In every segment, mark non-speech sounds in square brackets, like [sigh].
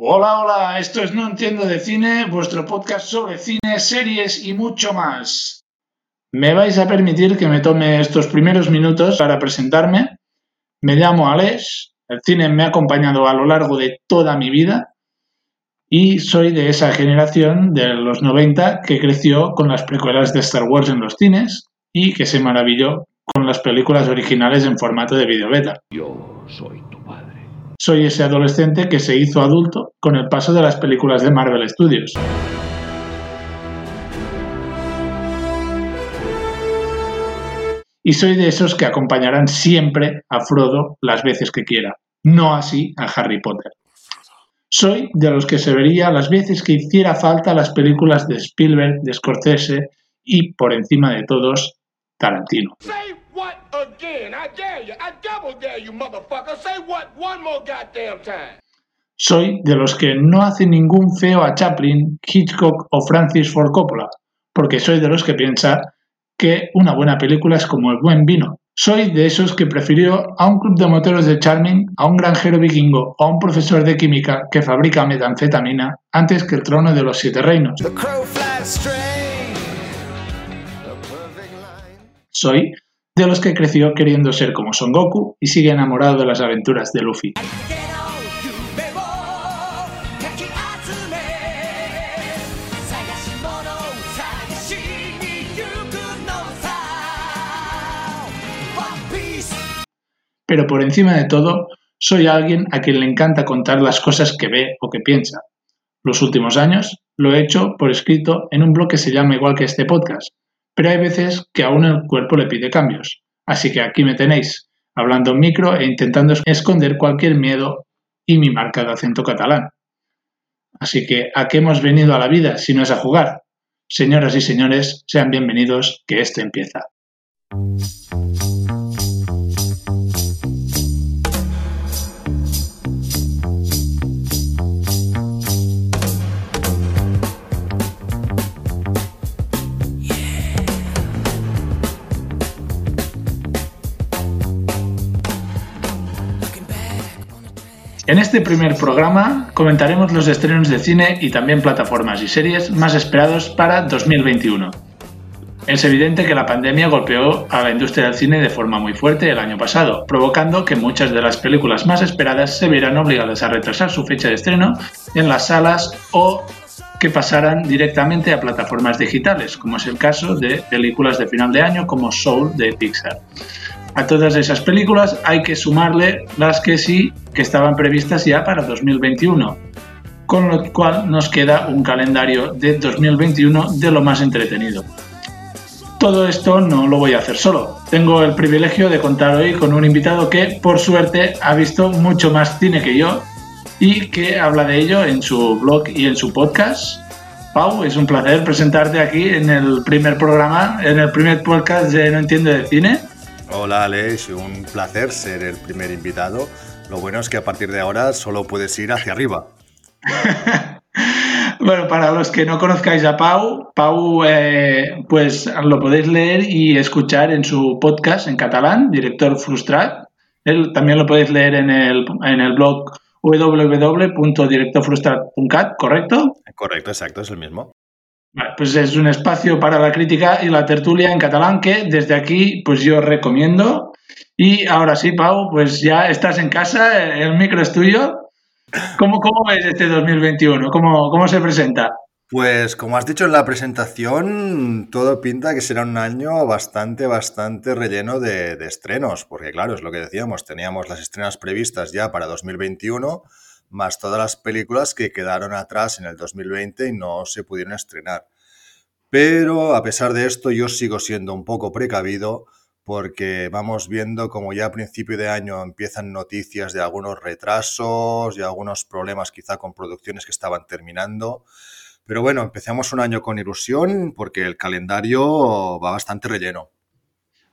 Hola, hola, esto es No Entiendo de Cine, vuestro podcast sobre cine, series y mucho más. Me vais a permitir que me tome estos primeros minutos para presentarme. Me llamo Alex, el cine me ha acompañado a lo largo de toda mi vida y soy de esa generación de los 90 que creció con las precuelas de Star Wars en los cines y que se maravilló con las películas originales en formato de videobeta. Yo soy tu padre. Soy ese adolescente que se hizo adulto con el paso de las películas de Marvel Studios. Y soy de esos que acompañarán siempre a Frodo las veces que quiera, no así a Harry Potter. Soy de los que se vería las veces que hiciera falta las películas de Spielberg, de Scorsese y, por encima de todos, Tarantino. Again? I dare you. I double dare you, motherfucker. Say what one more goddamn time. Soy de los que no hace ningún feo a Chaplin, Hitchcock o Francis Ford Coppola, porque soy de los que piensa que una buena película es como el buen vino. Soy de esos que prefirió a un club de moteros de Charming, a un granjero vikingo o a un profesor de química que fabrica metanfetamina antes que el trono de los siete reinos. The crow flies straight. A perfect line. Soy de los que creció queriendo ser como Son Goku y sigue enamorado de las aventuras de Luffy. Pero por encima de todo, soy alguien a quien le encanta contar las cosas que ve o que piensa. Los últimos años lo he hecho por escrito en un blog que se llama igual que este podcast, pero hay veces que aún el cuerpo le pide cambios. Así que aquí me tenéis, hablando en micro e intentando esconder cualquier miedo y mi marca de acento catalán. Así que, ¿a qué hemos venido a la vida si no es a jugar? Señoras y señores, sean bienvenidos, que esto empieza. En este primer programa comentaremos los estrenos de cine y también plataformas y series más esperados para 2021. Es evidente que la pandemia golpeó a la industria del cine de forma muy fuerte el año pasado, provocando que muchas de las películas más esperadas se vieran obligadas a retrasar su fecha de estreno en las salas o que pasaran directamente a plataformas digitales, como es el caso de películas de final de año como Soul de Pixar. A todas esas películas hay que sumarle las que sí que estaban previstas ya para 2021, con lo cual nos queda un calendario de 2021 de lo más entretenido. Todo esto no lo voy a hacer solo. Tengo el privilegio de contar hoy con un invitado que, por suerte, ha visto mucho más cine que yo y que habla de ello en su blog y en su podcast. Pau, es un placer presentarte aquí en el primer programa, en el primer podcast de No Entiendo de Cine. Hola Alex, un placer ser el primer invitado. Lo bueno es que a partir de ahora solo puedes ir hacia arriba. [laughs] Bueno, para los que no conozcáis a Pau, Pau eh, pues lo podéis leer y escuchar en su podcast en catalán, Director Frustrat. Él también lo podéis leer en el, en el blog www.directorfrustrat.cat, ¿correcto? Correcto, exacto, es el mismo. Pues es un espacio para la crítica y la tertulia en catalán que desde aquí pues yo recomiendo. Y ahora sí, Pau, pues ya estás en casa, el micro es tuyo. ¿Cómo, cómo ves este 2021? ¿Cómo, ¿Cómo se presenta? Pues como has dicho en la presentación, todo pinta que será un año bastante, bastante relleno de, de estrenos, porque claro, es lo que decíamos, teníamos las estrenas previstas ya para 2021, más todas las películas que quedaron atrás en el 2020 y no se pudieron estrenar. Pero a pesar de esto, yo sigo siendo un poco precavido porque vamos viendo como ya a principio de año empiezan noticias de algunos retrasos y algunos problemas quizá con producciones que estaban terminando. Pero bueno, empezamos un año con ilusión porque el calendario va bastante relleno.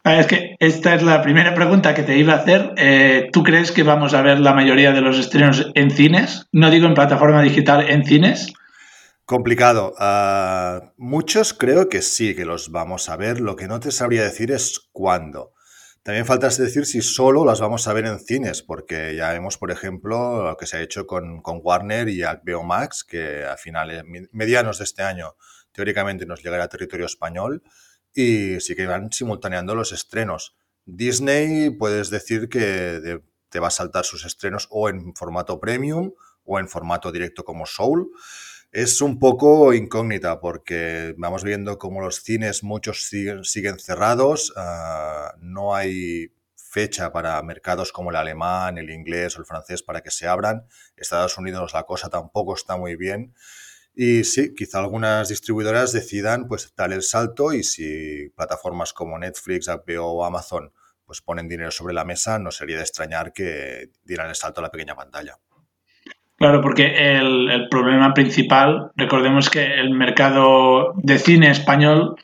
Ah, Es que esta es la primera pregunta que te iba a hacer. Eh, ¿Tú crees que vamos a ver la mayoría de los estrenos en cines? No digo en plataforma digital, en cines. Complicado. Ah, muchos creo que sí que los vamos a ver. Lo que no te sabría decir es cuándo. También falta decir si solo las vamos a ver en cines, porque ya vemos, por ejemplo, lo que se ha hecho con, con Warner y HBO Max, que a finales, medianos de este año, teóricamente nos llegará a territorio español, y sí que van simultaneando los estrenos. Disney, puedes decir que te va a saltar sus estrenos o en formato premium o en formato directo como Soul. Es un poco incógnita porque vamos viendo como los cines muchos siguen, siguen cerrados, ah, no hay fecha para mercados como el alemán, el inglés o el francés para que se abran. Estados Unidos la cosa tampoco está muy bien. Y sí, quizá algunas distribuidoras decidan pues dar el salto y si plataformas como Netflix, HBO o Amazon pues ponen dinero sobre la mesa, no sería de extrañar que dieran el salto a la pequeña pantalla. Claro, porque el, problema principal, recordemos que el mercado de cine español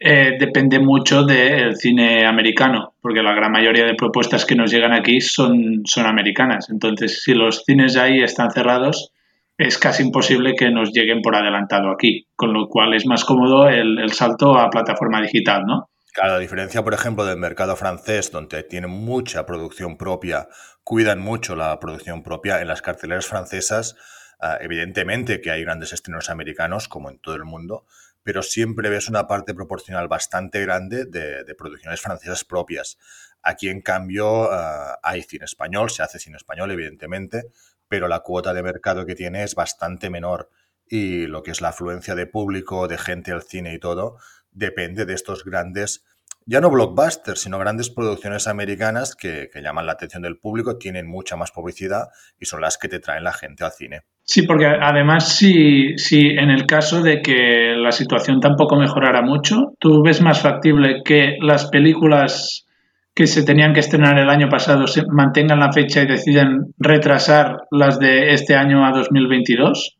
eh, depende mucho del cine americano, porque la gran mayoría de propuestas que nos llegan aquí son, son americanas. Entonces, si los cines ahí están cerrados, es casi imposible que nos lleguen por adelantado aquí, con lo cual es más cómodo el, el salto a plataforma digital, ¿no? Claro, a diferencia, por ejemplo, del mercado francés, donde tienen mucha producción propia, cuidan mucho la producción propia, en las carteleras francesas, ah, evidentemente que hay grandes estrenos americanos, como en todo el mundo, pero siempre ves una parte proporcional bastante grande de, de producciones francesas propias. Aquí, en cambio, ah, hay cine español, se hace cine español, evidentemente, pero la cuota de mercado que tiene es bastante menor y lo que es la afluencia de público, de gente al cine y todo, depende de estos grandes, ya no blockbusters, sino grandes producciones americanas que, que llaman la atención del público, tienen mucha más publicidad y son las que te traen la gente al cine. Sí, porque además si, si en el caso de que la situación tampoco mejorara mucho, ¿tú ves más factible que las películas que se tenían que estrenar el año pasado se mantengan la fecha y deciden retrasar las de este año a 2022?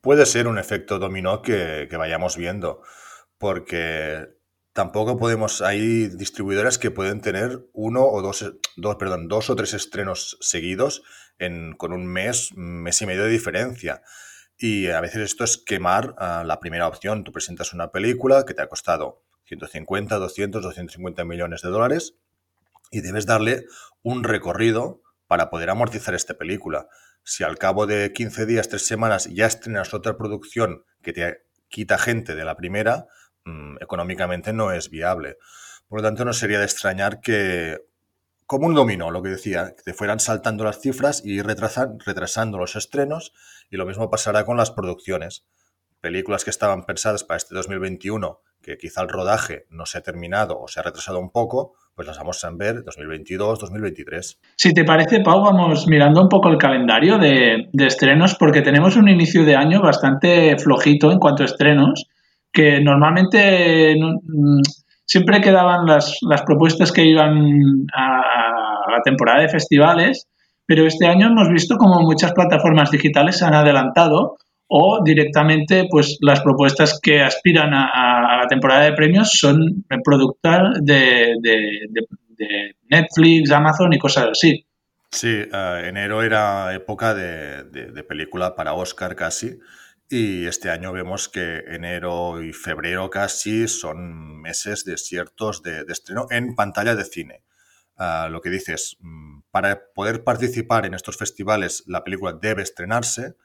Puede ser un efecto dominó que, que vayamos viendo, porque tampoco podemos, hay distribuidoras que pueden tener uno o dos, dos, perdón, dos o tres estrenos seguidos en, con un mes, mes y medio de diferencia. Y a veces esto es quemar uh, la primera opción. Tú presentas una película que te ha costado 150, 200, 250 millones de dólares y debes darle un recorrido para poder amortizar esta película. Si al cabo de 15 días, 3 semanas ya estrenas otra producción que te quita gente de la primera, mmm, económicamente no es viable. Por lo tanto, no sería de extrañar que, como un dominó, lo que decía, que te fueran saltando las cifras y retrasan, retrasando los estrenos, y lo mismo pasará con las producciones. Películas que estaban pensadas para este 2021, que quizá el rodaje no se ha terminado o se ha retrasado un poco, pues las vamos a ver 2022, 2023. Si te parece, Pau, vamos mirando un poco el calendario de, estrenos, porque tenemos un inicio de año bastante flojito en cuanto a estrenos, que normalmente mm, siempre quedaban las, las propuestas que iban a, a, la temporada de festivales, pero este año hemos visto como muchas plataformas digitales se han adelantado o directamente pues las propuestas que aspiran a, la temporada de premios son productos de, de, de, de, Netflix, Amazon y cosas así. Sí, uh, enero era época de, película para Oscar casi y este año vemos que enero y febrero casi son meses desiertos de, estreno en pantalla de cine. Uh, lo que dices, mm, para poder participar en estos festivales la película debe estrenarse,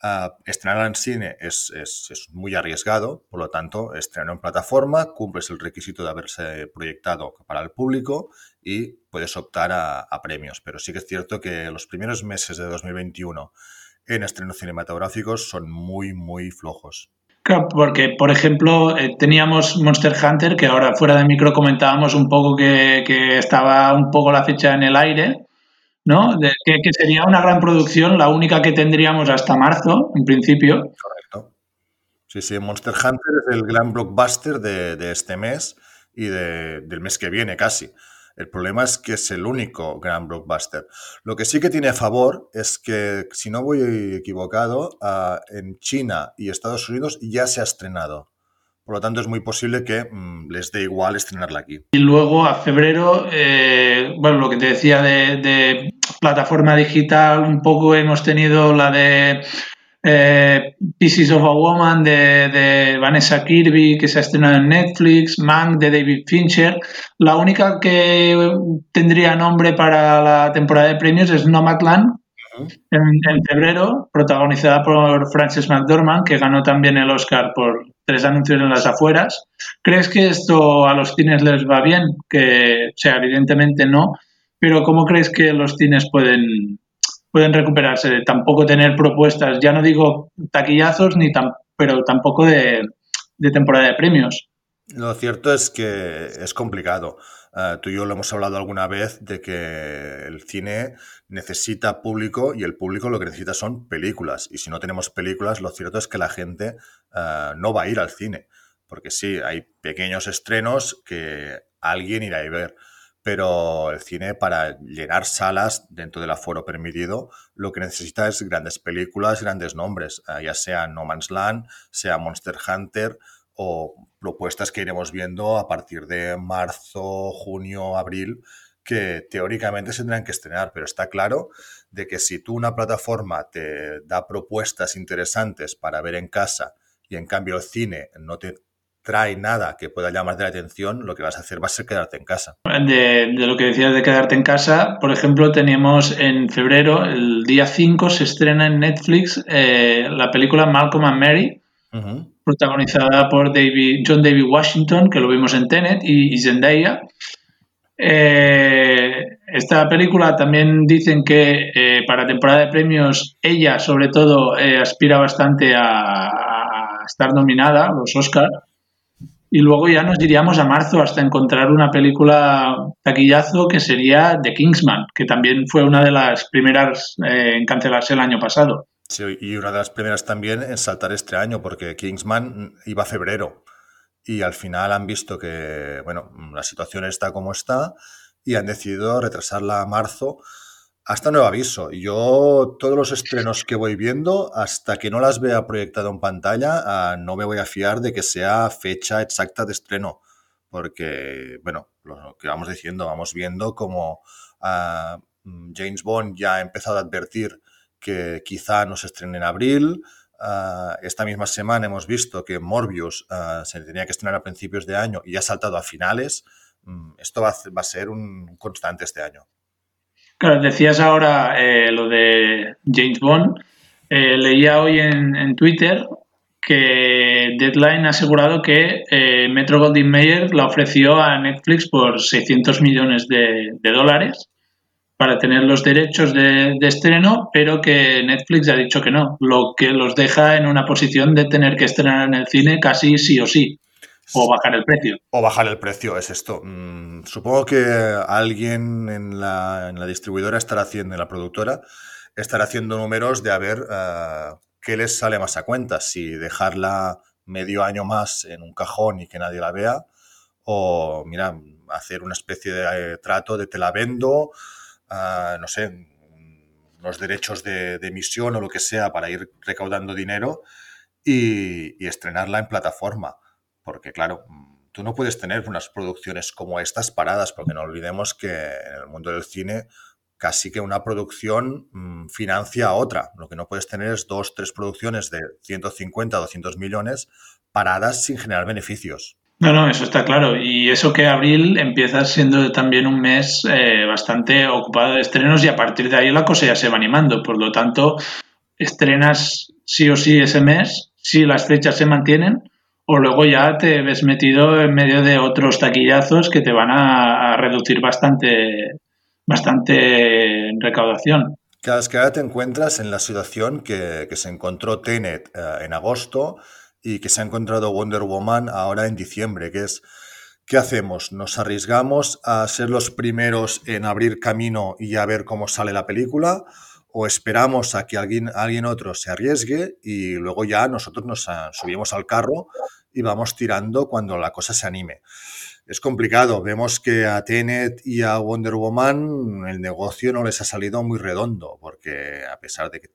Uh, estrenar en cine es, es, es, muy arriesgado, por lo tanto, estrenar en plataforma, cumples el requisito de haberse proyectado para el público y puedes optar a, a, premios. Pero sí que es cierto que los primeros meses de 2021 en estrenos cinematográficos son muy, muy flojos. Claro, porque, por ejemplo, eh, teníamos Monster Hunter, que ahora fuera de micro comentábamos un poco que, que estaba un poco la fecha en el aire, ¿no? De, que, que, sería una gran producción, la única que tendríamos hasta marzo, en principio. Correcto. Sí, sí, Monster Hunter es el gran blockbuster de, de este mes y de, del mes que viene casi. El problema es que es el único gran blockbuster. Lo que sí que tiene a favor es que, si no voy equivocado, uh, en China y Estados Unidos ya se ha estrenado. Por lo tanto, es muy posible que mmm, les dé igual estrenarla aquí. Y luego a febrero, eh, bueno, lo que te decía de, de, plataforma digital, un poco hemos tenido la de eh, Pieces of a Woman de, de Vanessa Kirby, que se ha estrenado en Netflix, Mank de David Fincher. La única que tendría nombre para la temporada de premios es Nomadland, en, en febrero, protagonizada por Frances McDormand, que ganó también el Oscar por tres anuncios en las afueras. ¿Crees que esto a los cines les va bien? Que, o sea, evidentemente no, pero ¿cómo crees que los cines pueden, pueden recuperarse de tampoco tener propuestas, ya no digo taquillazos, ni tam- pero tampoco de, de temporada de premios? Lo cierto es que es complicado. Eh, tú y yo lo hemos hablado alguna vez de que el cine necesita público y el público lo que necesita son películas. Y si no tenemos películas, lo cierto es que la gente eh, no va a ir al cine. Porque sí, hay pequeños estrenos que alguien irá a ver. Pero el cine, para llenar salas dentro del aforo permitido, lo que necesita es grandes películas, grandes nombres, eh, ya sea No Man's Land, sea Monster Hunter o propuestas que iremos viendo a partir de marzo, junio, abril, que teóricamente se tendrán que estrenar, pero está claro de que si tú una plataforma te da propuestas interesantes para ver en casa y en cambio el cine no te trae nada que pueda llamarte la atención, lo que vas a hacer va a ser quedarte en casa. De, de lo que decías de quedarte en casa, por ejemplo, teníamos en febrero, el día 5, se estrena en Netflix eh, la película Malcolm and Mary, protagonizada por David, John David Washington, que lo vimos en Tenet, y, y Zendaya. Eh, esta película también dicen que eh, para temporada de premios ella, sobre todo, eh, aspira bastante a, estar nominada los Oscars. Y luego ya nos iríamos a marzo hasta encontrar una película taquillazo que sería The Kingsman, que también fue una de las primeras en cancelarse el año pasado. Sí, y una de las primeras también en saltar este año, porque Kingsman iba a febrero y al final han visto que, bueno, la situación está como está y han decidido retrasarla a marzo hasta nuevo aviso. Yo, todos los estrenos que voy viendo, hasta que no las vea proyectado en pantalla, ah, no me voy a fiar de que sea fecha exacta de estreno, porque, bueno, lo que vamos diciendo, vamos viendo como mm, James Bond ya ha empezado a advertir que quizá no se estrene en abril. Ah, esta misma semana hemos visto que Morbius ah, se tenía que estrenar a principios de año y ha saltado a finales. Mm, Esto va a, ser un constante este año. Claro, decías ahora eh, lo de James Bond. Eh, leía hoy en, Twitter que Deadline ha asegurado que eh, Metro Goldwyn Mayer la ofreció a Netflix por 600 millones de dólares para tener los derechos de, de estreno, pero que Netflix ha dicho que no, lo que los deja en una posición de tener que estrenar en el cine casi sí o sí, o bajar el precio. O bajar el precio, es esto. Mm, supongo que alguien en la, en la distribuidora estará haciendo, en la productora, estará haciendo números de a ver eh, qué les sale más a cuenta, si dejarla medio año más en un cajón y que nadie la vea, o, mira, hacer una especie de eh, trato de te la vendo, ah, no sé, los derechos de, emisión o lo que sea para ir recaudando dinero y, estrenarla en plataforma. Porque, claro, mm, tú no puedes tener unas producciones como estas paradas, porque no olvidemos que en el mundo del cine casi que una producción mm, financia otra. Lo que no puedes tener es dos, tres producciones de 150, 200 millones paradas sin generar beneficios. No, no, eso está claro. Y eso que abril empieza siendo también un mes eh, bastante ocupado de estrenos y a partir de ahí la cosa ya se va animando. Por lo tanto, estrenas sí o sí ese mes, si las fechas se mantienen, o luego ya te ves metido en medio de otros taquillazos que te van a, reducir bastante, bastante recaudación. Cada vez que ahora te encuentras en la situación que, que se encontró Tenet eh, en agosto y que se ha encontrado Wonder Woman ahora en diciembre, que es, ¿qué hacemos? ¿Nos arriesgamos a ser los primeros en abrir camino y a ver cómo sale la película? ¿O esperamos a que alguien, alguien otro se arriesgue y luego ya nosotros nos subimos al carro y vamos tirando cuando la cosa se anime? Es complicado. Vemos que a Tenet y a Wonder Woman el negocio no les ha salido muy redondo, porque a pesar de que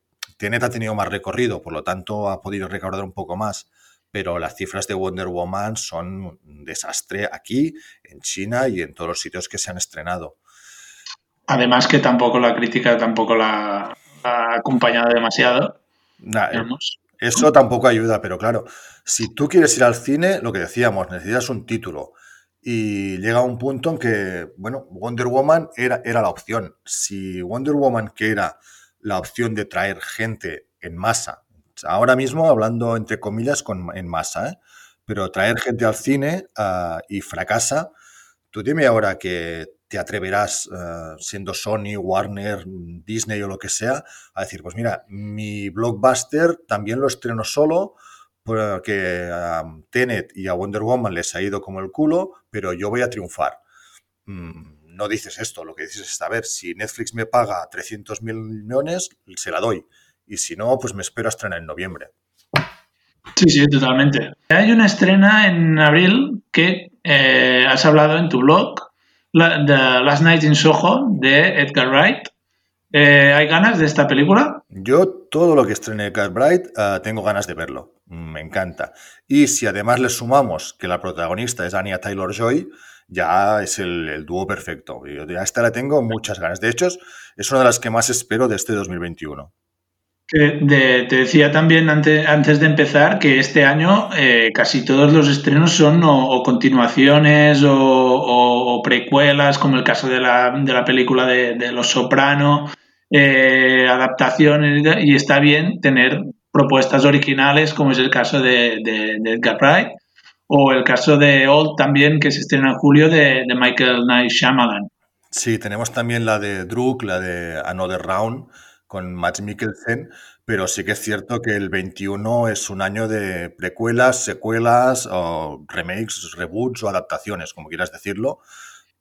Tenet ha tenido más recorrido, por lo tanto ha podido recaudar un poco más, pero las cifras de Wonder Woman son un desastre aquí, en China y en todos los sitios que se han estrenado. Además que tampoco la crítica tampoco la ha acompañado demasiado. Nah, eh. Eso tampoco ayuda, pero claro, si tú quieres ir al cine, lo que decíamos, necesitas un título. Y llega un punto en que, bueno, Wonder Woman era, era la opción. Si Wonder Woman, que era la opción de traer gente en masa, ahora mismo hablando entre comillas con, en masa, ¿eh? pero traer gente al cine ah, y fracasa, tú dime ahora que te atreverás, eh, siendo Sony, Warner, Disney o lo que sea, a decir, pues mira, mi blockbuster también lo estreno solo porque a Tenet y a Wonder Woman les ha ido como el culo, pero yo voy a triunfar. Mm, no dices esto, lo que dices es, a ver, si Netflix me paga 300 mil millones, se la doy. Y si no, pues me espero a estrenar en noviembre. Sí, sí, totalmente. Hay una estrena en abril que eh, has hablado en tu blog, la, The Last Night in Soho, de Edgar Wright. Eh, ¿Hay ganas de esta película? Yo todo lo que estrene Cat Bright eh, tengo ganas de verlo. Me encanta. Y si además le sumamos que la protagonista es Anya Taylor-Joy, ya es el, el dúo perfecto. Yo a esta la tengo muchas ganas. De hecho, es una de las que más espero de este 2021. Que de- te decía también ante- antes de empezar que este año eh, casi todos los estrenos son o, continuaciones o, precuelas, como el caso de la, de la película de, Los Soprano, eh, adaptaciones, y está bien tener propuestas originales, como es el caso de- de Edgar Wright, o el caso de Old también, que se estrena en julio, de, de Michael Knight Shyamalan. Sí, tenemos también la de Druk, la de Another Round con Matt Mikkelsen, pero sí que es cierto que el 21 es un año de precuelas, secuelas, o remakes, reboots o adaptaciones, como quieras decirlo,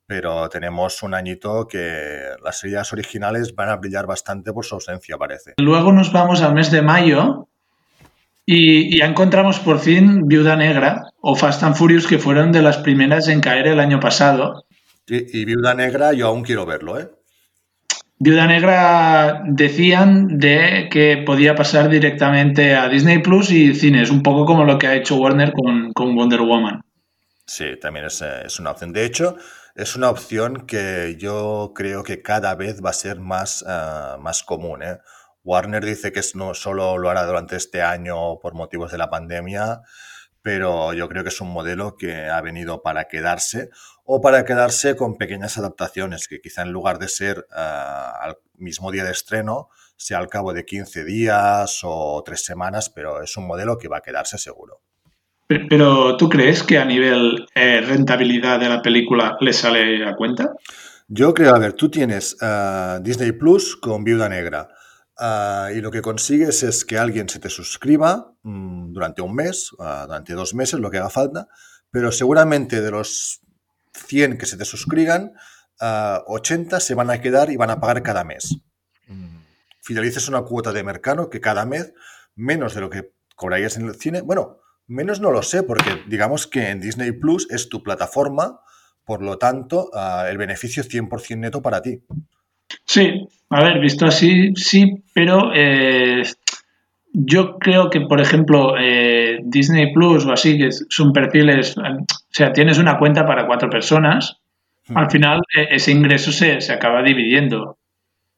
pero tenemos un añito que las ideas originales van a brillar bastante por su ausencia, parece. Luego nos vamos al mes de mayo y, ya encontramos por fin Viuda Negra o Fast and Furious, que fueron de las primeras en caer el año pasado. Y, y Viuda Negra yo aún quiero verlo, ¿eh? Viuda Negra decían de que podía pasar directamente a Disney Plus y cines, un poco como lo que ha hecho Warner con, con Wonder Woman. Sí, también es, es una opción. De hecho, es una opción que yo creo que cada vez va a ser más, ah, más común. ¿eh? Warner dice que no solo lo hará durante este año por motivos de la pandemia, pero yo creo que es un modelo que ha venido para quedarse o para quedarse con pequeñas adaptaciones, que quizá en lugar de ser ah, al mismo día de estreno, sea al cabo de 15 días o tres semanas, pero es un modelo que va a quedarse seguro. Pe- Pero ¿tú crees que a nivel eh, rentabilidad de la película le sale a cuenta? Yo creo, a ver, tú tienes ah, Disney Plus con Viuda Negra ah, y lo que consigues es que alguien se te suscriba mm, durante un mes, ah, durante dos meses, lo que haga falta, pero seguramente de los 100 que se te suscriban, ah, 80 se van a quedar y van a pagar cada mes. Mm, Fidelices una cuota de mercado que cada mes, menos de lo que cobrarías en el cine, bueno, menos no lo sé, porque digamos que en Disney Plus es tu plataforma, por lo tanto, el beneficio es 100% neto para ti. Sí, a ver, visto así, sí, pero eh, yo creo que, por ejemplo, eh, Disney Plus o así, que son perfiles, eh, o sea, tienes una cuenta para cuatro personas, al final eh, ese ingreso se, se acaba dividiendo.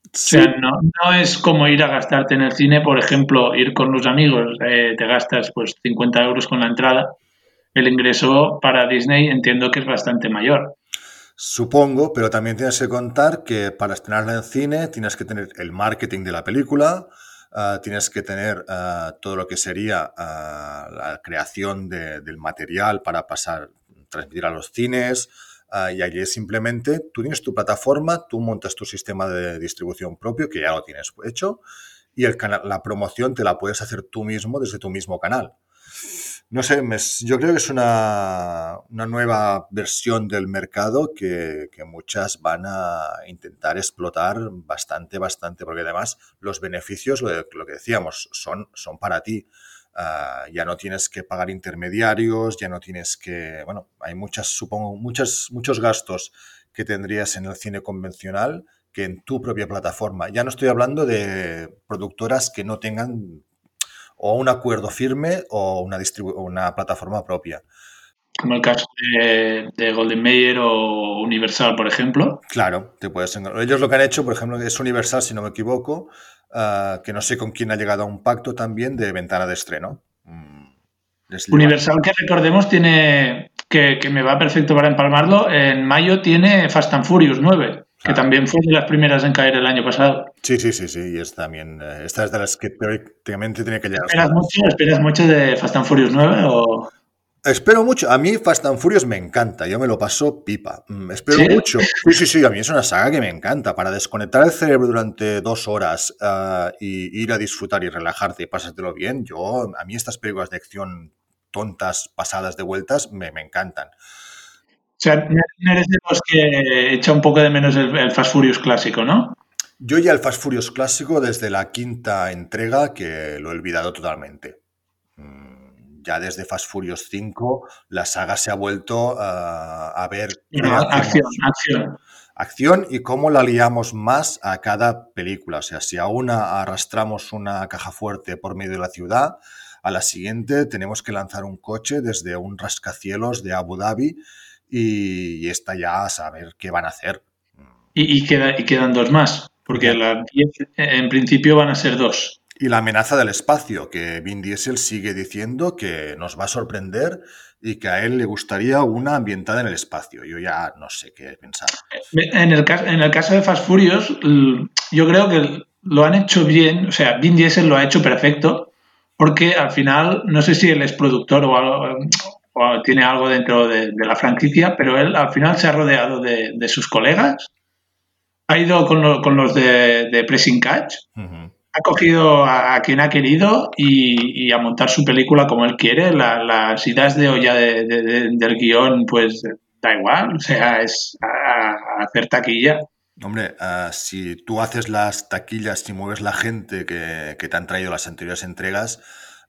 O sea, no, no es como ir a gastarte en el cine, por ejemplo, ir con los amigos, te gastas pues 50 euros con la entrada. El ingreso para Disney entiendo que es bastante mayor. Supongo, pero también tienes que contar que para estrenarla en cine tienes que tener el marketing de la película, ah, tienes que tener ah, todo lo que sería ah, la creación de- del material para pasar, transmitir a los cines, y allí es simplemente tú tienes tu plataforma, tú montas tu sistema de distribución propio, que ya lo tienes hecho, y el cana- la promoción te la puedes hacer tú mismo desde tu mismo canal. No sé, me- yo creo que es una, una nueva versión del mercado que, que muchas van a intentar explotar bastante, bastante, porque además los beneficios, lo, lo que decíamos, son, son para ti. Ah, ya no tienes que pagar intermediarios, ya no tienes que, bueno, hay muchas, supongo, muchas, muchos gastos que tendrías en el cine convencional que en tu propia plataforma. Ya no estoy hablando de productoras que no tengan o un acuerdo firme o una, una plataforma propia. como el caso de, de Golden Mayer o Universal, por ejemplo. Claro, te puedes. Ellos lo que han hecho, por ejemplo, es Universal, si no me equivoco, ah, que no sé con quién ha llegado a un pacto también de ventana de estreno. Mm, Universal, que recordemos, tiene que, que me va perfecto para empalmarlo. En mayo tiene Fast and Furious 9, que Ah. también fue de las primeras en caer el año pasado. Sí, sí, sí, sí, y es también, eh, esta es de las que teóricamente tiene que llegar. ¿Esperas mucho, ¿Esperas mucho de Fast and Furious 9? O... Espero mucho. A mí Fast and Furious me encanta. Yo me lo paso pipa. Mm, Espero ¿Sí? mucho. Sí, sí, sí. A mí es una saga que me encanta. Para desconectar el cerebro durante dos horas ah, y ir a disfrutar y relajarte y pásatelo bien, yo, a mí estas películas de acción tontas, pasadas de vueltas, me, me encantan. O sea, eres de los que echa un poco de menos el, el Fast Furious clásico, ¿no? Yo ya el Fast Furious clásico, desde la quinta entrega, que lo he olvidado totalmente. Mm, Ya desde Fast Furious 5, la saga se ha vuelto ah, a ver No, hacemos. acción, acción. acción y cómo la liamos más a cada película. O sea, si a una arrastramos una caja fuerte por medio de la ciudad, a la siguiente tenemos que lanzar un coche desde un rascacielos de Abu Dhabi y, y esta ya a saber qué van a hacer. Y, y queda- y quedan dos más, porque las 10 en principio van a ser dos. Y la amenaza del espacio, que Vin Diesel sigue diciendo que nos va a sorprender y que a él le gustaría una ambientada en el espacio. Yo ya no sé qué pensar. En el, caso, en el caso de Fast Furious, yo creo que lo han hecho bien, o sea, Vin Diesel lo ha hecho perfecto, porque al final, no sé si él es productor o, algo, o tiene algo dentro de, de la franquicia, pero él al final se ha rodeado de, de sus colegas, ha ido con, lo- con los de, de Pressing Catch, Ujú. ha cogido a, a quien ha querido y, y a montar su película como él quiere. La- las ideas de olla de- de- de- del guion, pues da igual, o sea, es a, a hacer taquilla. Hombre, ah, si tú haces las taquillas y mueves la gente que, que te han traído las anteriores entregas,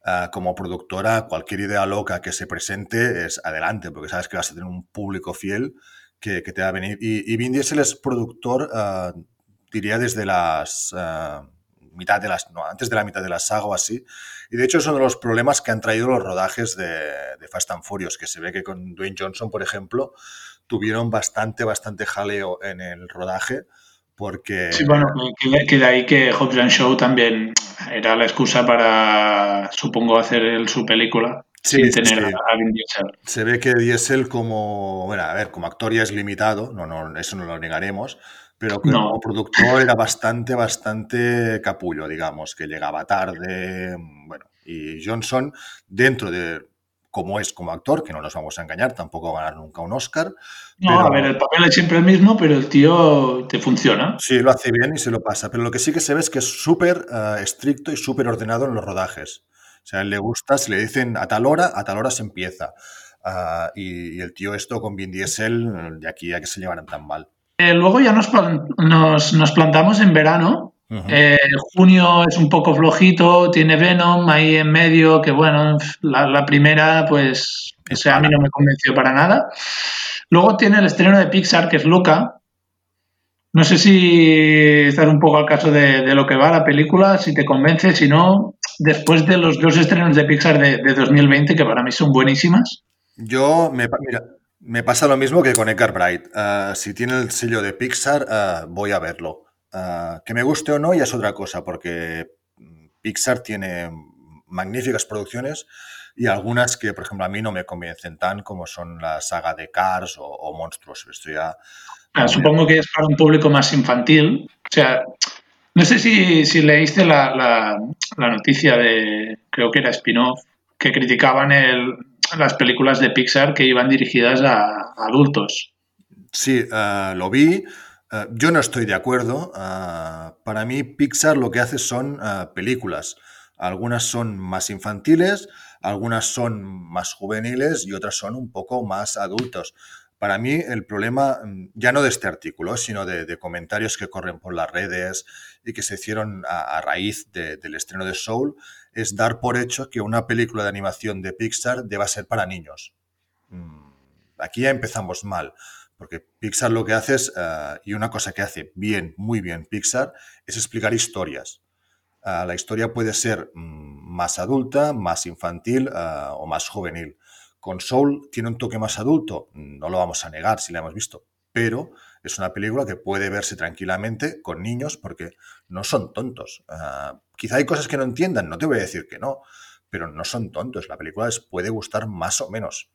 ah, como productora, cualquier idea loca que se presente es adelante, porque sabes que vas a tener un público fiel que, que te va a venir. Y, y Vin Diesel es productor, ah, diría, desde las ah, mitad de las, no, antes de la mitad de la saga o así. Y de hecho es uno de los problemas que han traído los rodajes de, de Fast and Furious, que se ve que con Dwayne Johnson, por ejemplo, tuvieron bastante, bastante jaleo en el rodaje, porque... Sí, bueno, que, de- que de ahí que Hobbs and Show también era la excusa para, supongo, hacer él su película Sí, sin tener sí. a, a Vin Diesel. Se ve que Diesel como, bueno, a ver, como actor ya es limitado, no, no, eso no lo negaremos, pero No. como productor era bastante, bastante capullo, digamos, que llegaba tarde, bueno, y Johnson, dentro de como es como actor, que no nos vamos a engañar, tampoco va a ganar nunca un Oscar. No, pero- a ver, el papel es siempre el mismo, pero el tío te funciona. Sí, lo hace bien y se lo pasa, pero lo que sí que se ve es que es súper eh, estricto y súper ordenado en los rodajes. O sea, a él le gusta, si le dicen a tal hora, a tal hora se empieza. Ah, y, y el tío esto con Vin Diesel, de aquí a que se llevaran tan mal. Eh, luego ya nos, nos, nos plantamos en verano. Eh, junio es un poco flojito, tiene Venom ahí en medio, que bueno, la, la primera, pues, o sea, a mí no me convenció para nada. Luego tiene el estreno de Pixar, que es Luca. No sé si estás un poco al caso de, de lo que va la película, si te convence, si no, después de los dos estrenos de Pixar de, de 2020, que para mí son buenísimas. Yo, me, mira, me pasa lo mismo que con Edgar Bright. Ah, si tiene el sello de Pixar, ah, voy a verlo. Ah, que me guste o no ya es otra cosa, porque Pixar tiene magníficas producciones y algunas que, por ejemplo, a mí no me convencen tan como son la saga de Cars o, o Monstruos. Esto ya... Ah, supongo que es para un público más infantil. O sea, no sé si, si leíste la, la- la noticia de, creo que era spin-off, que criticaban el- las películas de Pixar que iban dirigidas a, a adultos. Sí, ah, lo vi. Ah, yo no estoy de acuerdo. Ah, para mí, Pixar lo que hace son ah, películas. Algunas son más infantiles, algunas son más juveniles y otras son un poco más adultos. Para mí, el problema, mm, ya no de este artículo, sino de, de comentarios que corren por las redes y que se hicieron a, raíz de- del estreno de Soul, es dar por hecho que una película de animación de Pixar deba ser para niños. Mm, Aquí ya empezamos mal. Porque Pixar lo que hace es, eh, y una cosa que hace bien, muy bien Pixar, es explicar historias. Ah, la historia puede ser mm, más adulta, más infantil ah, o más juvenil. Con Soul tiene un toque más adulto, no lo vamos a negar si la hemos visto, pero Es una película que puede verse tranquilamente con niños porque no son tontos. Quizá hay cosas que no entiendan, no te voy a decir que no, pero no son tontos. La película les puede gustar más o menos.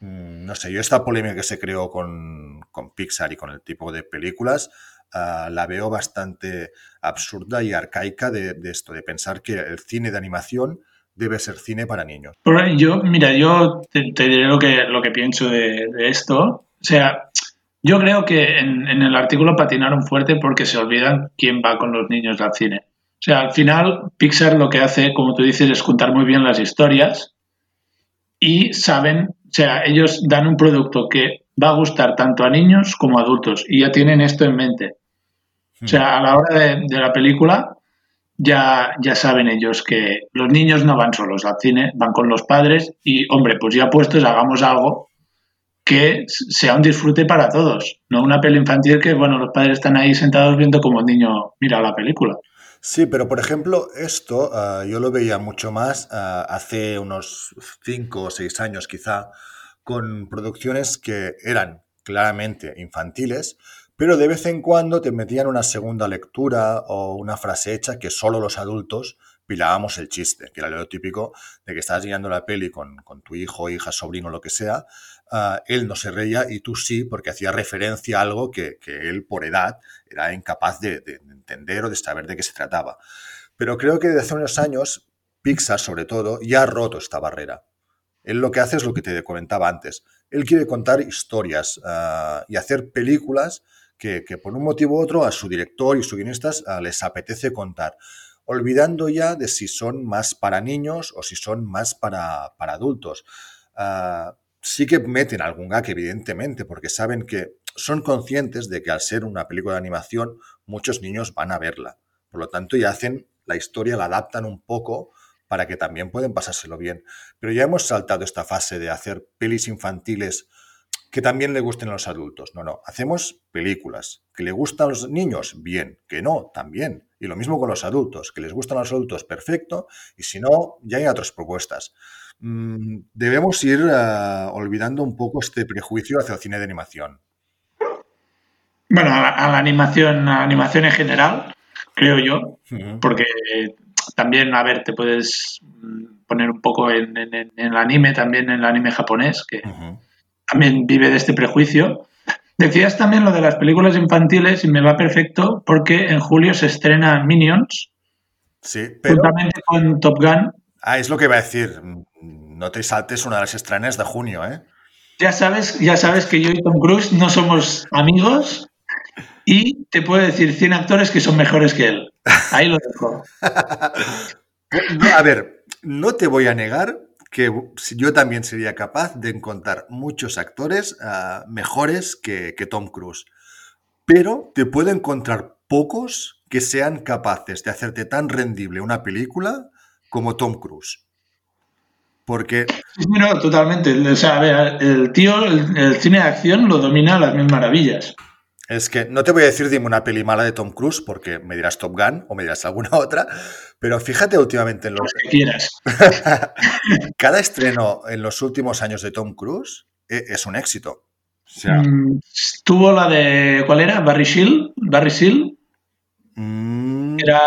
Mm, No sé, yo esta polémica que se creó con, con Pixar y con el tipo de películas ah, la veo bastante absurda y arcaica de, esto, de pensar que el cine de animación debe ser cine para niños. Yo, mira, yo te, diré lo que, lo que pienso de, esto. O sea, yo creo que en, en el artículo patinaron fuerte porque se olvidan quién va con los niños al cine. O sea, al final Pixar lo que hace, como tú dices, es contar muy bien las historias y saben, sea, ellos dan un producto que va a gustar tanto a niños como a adultos y ya tienen esto en mente. O sea, a la hora de, de la película ya, ya saben ellos que los niños no van solos al cine, van con los padres y, hombre, pues ya puestos, hagamos algo que sea un disfrute para todos, no una peli infantil que, bueno, los padres están ahí sentados viendo como el niño mira la película. Sí, pero por ejemplo, esto ah, yo lo veía mucho más ah, hace unos 5 o 6 años quizá, con producciones que eran claramente infantiles, pero de vez en cuando te metían una segunda lectura o una frase hecha que solo los adultos pilábamos el chiste, que era lo típico de que estás llegando la peli con, con tu hijo, hija, sobrino, lo que sea, él no se reía y tú sí, porque hacía referencia a algo que, que él por edad era incapaz de, de entender o de saber de qué se trataba. Pero creo que desde hace unos años, Pixar sobre todo, ya ha roto esta barrera. Él lo que hace es lo que te comentaba antes. Él quiere contar historias ah, y hacer películas que, que por un motivo u otro a su director y sus guionistas ah, les apetece contar, olvidando ya de si son más para niños o si son más para, para adultos. Ah, sí que meten algún gag, evidentemente, porque saben que son conscientes de que al ser una película de animación, muchos niños van a verla. Por lo tanto, ya hacen la historia, la adaptan un poco para que también pueden pasárselo bien. Pero ya hemos saltado esta fase de hacer pelis infantiles que también le gusten a los adultos. No, no, hacemos películas. ¿Que le gustan a los niños? Bien. ¿Que no? También. Y lo mismo con los adultos. ¿Que les gustan a los adultos? Perfecto. Y si no, ya hay otras propuestas. Mm, debemos ir uh, olvidando un poco este prejuicio hacia el cine de animación. Bueno, a la, a la animación, a la animación en general, creo yo, Uh -huh. porque también, a ver, te puedes poner un poco en, en, en, el anime, también en el anime japonés, que Uh -huh. también vive de este prejuicio. Decías también lo de las películas infantiles y me va perfecto porque en julio se estrena Minions, sí, pero... juntamente con Top Gun. Ah, es lo que iba a decir. No te saltes una de las estrenas de junio, ¿eh? Ya sabes, ya sabes que yo y Tom Cruise no somos amigos y te puedo decir 100 actores que son mejores que él. Ahí lo dejo. [laughs] a ver, no te voy a negar que yo también sería capaz de encontrar muchos actores uh, mejores que, que, Tom Cruise. Pero te puedo encontrar pocos que sean capaces de hacerte tan rendible una película como Tom Cruise. Porque. Sí, no, totalmente. O sea, a ver, el tío, el, el, cine de acción lo domina a las mil maravillas. Es que no te voy a decir dime una peli mala de Tom Cruise porque me dirás Top Gun o me dirás alguna [laughs] otra, pero fíjate últimamente en los que quieras. [laughs] Cada estreno en los últimos años de Tom Cruise e, es un éxito. O sea, mm, tuvo la de ¿cuál era? Barry Shield, Barry Shield. Mm. Era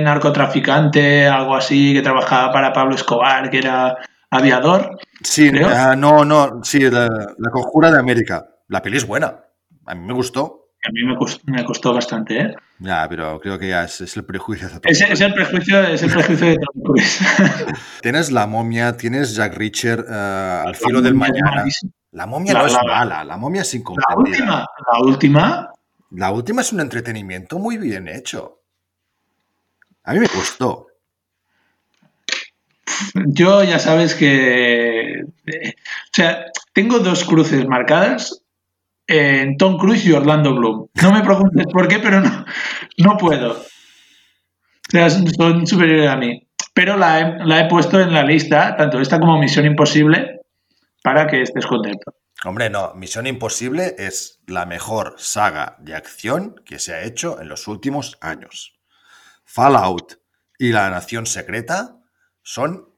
narcotraficante, algo así, que trabajaba para Pablo Escobar, que era aviador. Sí, uh, no, no, sí, la, la, Conjura de América. La peli es buena. A mí me gustó. A mí me costó, me costó bastante, ¿eh? Ya, pero creo que ya es, es el prejuicio. De es, es, el prejuicio es el prejuicio de Tom Cruise. [laughs] tienes La Momia, tienes Jack Reacher uh, al filo del mañana. La momia la, no es la, mala, la momia es incomprendida. La última, la última. La última es un entretenimiento muy bien hecho. A mí me gustó. Yo ya sabes que. O sea, tengo dos cruces marcadas en Tom Cruise y Orlando Bloom. No me preguntes por qué, pero no, no puedo. O sea, son superiores a mí. Pero la he, la he puesto en la lista, tanto esta como Misión Imposible, para que estés contento. Hombre, no, Misión Imposible es la mejor saga de acción que se ha hecho en los últimos años. Fallout y La Nación Secreta son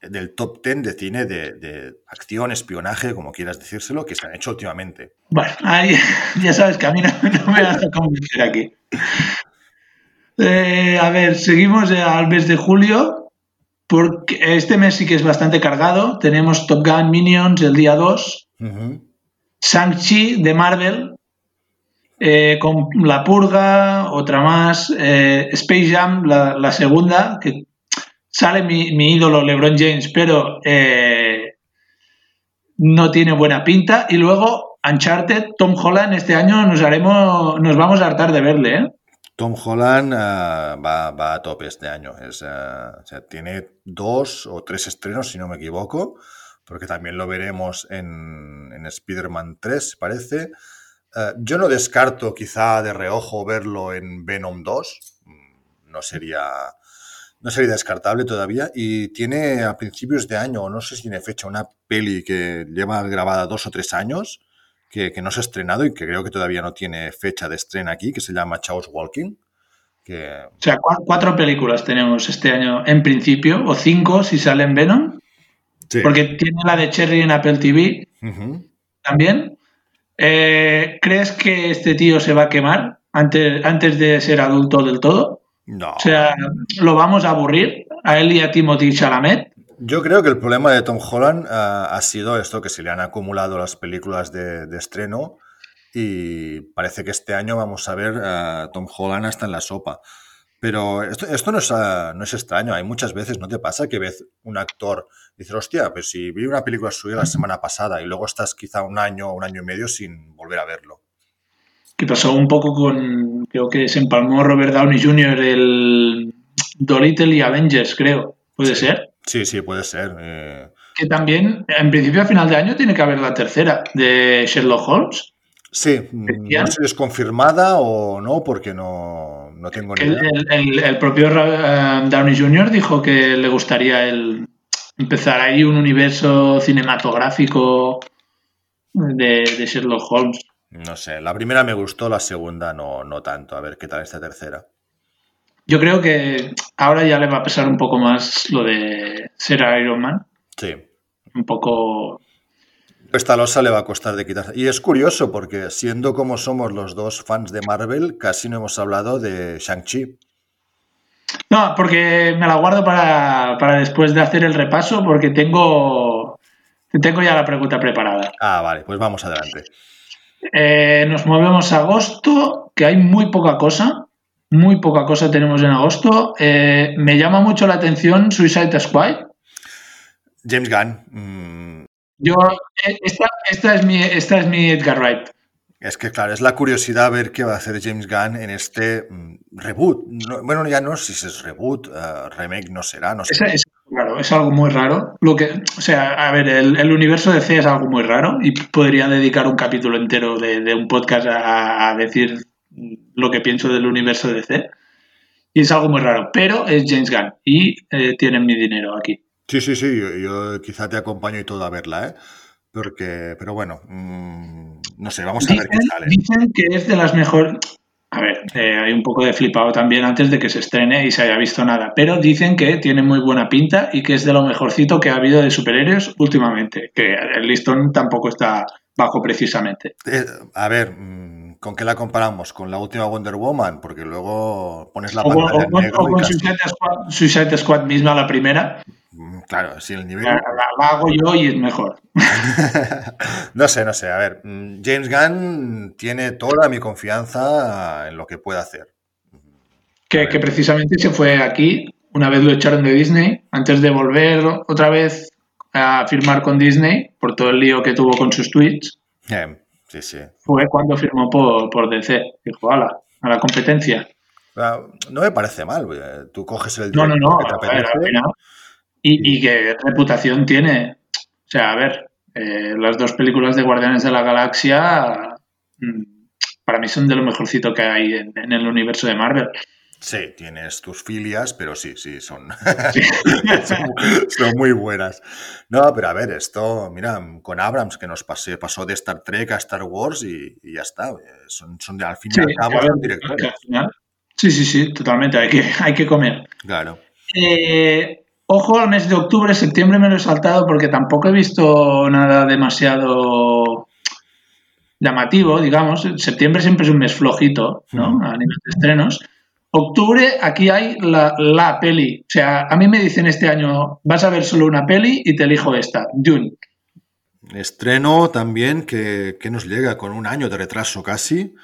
del top 10 de cine de, de acción, espionaje, como quieras decírselo, que se han hecho últimamente. Bueno, ahí [laughs] ya sabes que a mí no, [laughs] no me vas a convencer aquí. Eh, a ver, seguimos al mes de julio, porque este mes sí que es bastante cargado. Tenemos Top Gun Minions el día 2, Ujú. Shang-Chi de Marvel, eh, con La Purga, otra más, eh, Space Jam, la, segunda, que sale mi, ídolo LeBron James, pero eh, no tiene buena pinta. Y luego Uncharted, Tom Holland, este año nos haremos, nos vamos a hartar de verle. Tom Holland ah, va, a tope este año. Ah, o sea, tiene dos o tres estrenos, si no me equivoco, porque también lo veremos en, en Spider-Man 3, parece. Ah, yo no descarto quizá de reojo verlo en Venom 2. Mm, No sería, no sería descartable todavía. Y tiene a principios de año, no sé si tiene fecha, una peli que lleva grabada dos o tres años, que, que no se ha estrenado y que creo que todavía no tiene fecha de estreno aquí, que se llama Chaos Walking. Que, O sea, cua- cuatro películas tenemos este año en principio, o cinco si sale en Venom, sí. porque tiene la de Cherry en Apple TV también. Eh, ¿Crees que este tío se va a quemar antes, antes de ser adulto del todo? No. O sea, ¿lo vamos a aburrir a él y a Timothy Chalamet? Yo creo que el problema de Tom Holland ah, ha sido esto, que se le han acumulado las películas de, de estreno y parece que este año vamos a ver a Tom Holland hasta en la sopa. Pero esto, esto no, es, ah, no es extraño, hay muchas veces, ¿no te pasa que ves un actor y dices, hostia, pues si vi una película suya la semana pasada y luego estás quizá un año, un año y medio sin volver a verlo? Que pasó un poco con, creo que se empalmó Robert Downey Jr. el Dolittle y Avengers, creo. ¿Puede ser? Sí, sí, puede ser. eh, Que también, en principio, a final de año tiene que haber la tercera de Sherlock Holmes. sí, mm, no sé si es confirmada o no, porque no, no tengo ni El, idea. el- el- el propio eh, Downey Jr. dijo que le gustaría el, empezar ahí un universo cinematográfico de, de Sherlock Holmes. No sé, la primera me gustó, la segunda no, no tanto. A ver qué tal esta tercera. Yo creo que ahora ya le va a pesar un poco más lo de ser Iron Man. Sí. Un poco. Esta losa le va a costar de quitarse. Y es curioso porque siendo como somos los dos fans de Marvel, casi no hemos hablado de Shang-Chi. No, porque me la guardo para, para después de hacer el repaso, porque tengo, tengo ya la pregunta preparada. Ah, vale, pues vamos adelante. Eh, nos movemos a agosto, que hay muy poca cosa. Muy poca cosa tenemos en agosto. Eh, me llama mucho la atención Suicide Squad. James Gunn. mm, Yo, eh, esta, esta, es mi, esta es mi Edgar Wright. Es que, claro, es la curiosidad ver qué va a hacer James Gunn en este mm, reboot. No- bueno, ya no sé si es reboot, eh, remake no será, no sé. Es, es raro, es algo muy raro. Lo que, o sea, a ver, el, el universo de C es algo muy raro y podría dedicar un capítulo entero de, de un podcast a, a decir lo que pienso del universo de C. Y es algo muy raro, pero es James Gunn y eh, tienen mi dinero aquí. Sí, sí, sí, yo, yo quizá te acompaño y todo a verla, ¿eh? Porque, pero bueno, mm, no sé, vamos a ver qué sale. dicen que es de las mejores. A ver, eh, hay un poco de flipado también antes de que se estrene y se haya visto nada, pero dicen que tiene muy buena pinta y que es de lo mejorcito que ha habido de superhéroes últimamente, que el listón tampoco está bajo precisamente. Eh, a ver, mm, ¿con qué la comparamos? ¿Con la última Wonder Woman? Porque luego pones la pantalla o en negro o con Suicide, Squad, Suicide Squad misma, la primera, Mm, Claro, sí, el nivel. la, la hago yo y es mejor. [laughs] No sé, no sé. A ver, mm, James Gunn tiene toda mi confianza en lo que puede hacer. Que, que precisamente se fue aquí, una vez lo echaron de Disney, antes de volver otra vez a firmar con Disney por todo el lío que tuvo con sus tweets. Sí, sí. fue cuando firmó por, por DC. Dijo, ala, a la competencia. Ah, No me parece mal. Tú coges el No, no, no. que te a ver, al apetece. Y, y qué reputación tiene. O sea, a ver, eh, las dos películas de Guardianes de la Galaxia mm, para mí son de lo mejorcito que hay en, en el universo de Marvel. Sí, tienes tus filias, pero sí, sí, son, [laughs] son, son muy buenas. No, pero a ver, esto, mira, con Abrams que nos pasé, pasó de Star Trek a Star Wars y, y ya está. eh, Son, son de, al fin y Sí, al cabo ver, directores. al final- sí, sí, sí, totalmente. Hay que, hay que comer. Claro. Eh, ojo al mes de octubre, septiembre me lo he saltado porque tampoco he visto nada demasiado llamativo, digamos. Septiembre siempre es un mes flojito, ¿no? A nivel de estrenos. Octubre, aquí hay la, la peli. O sea, a mí me dicen este año, vas a ver solo una peli y te elijo esta, Dune. Estreno también que, que nos llega con un año de retraso casi.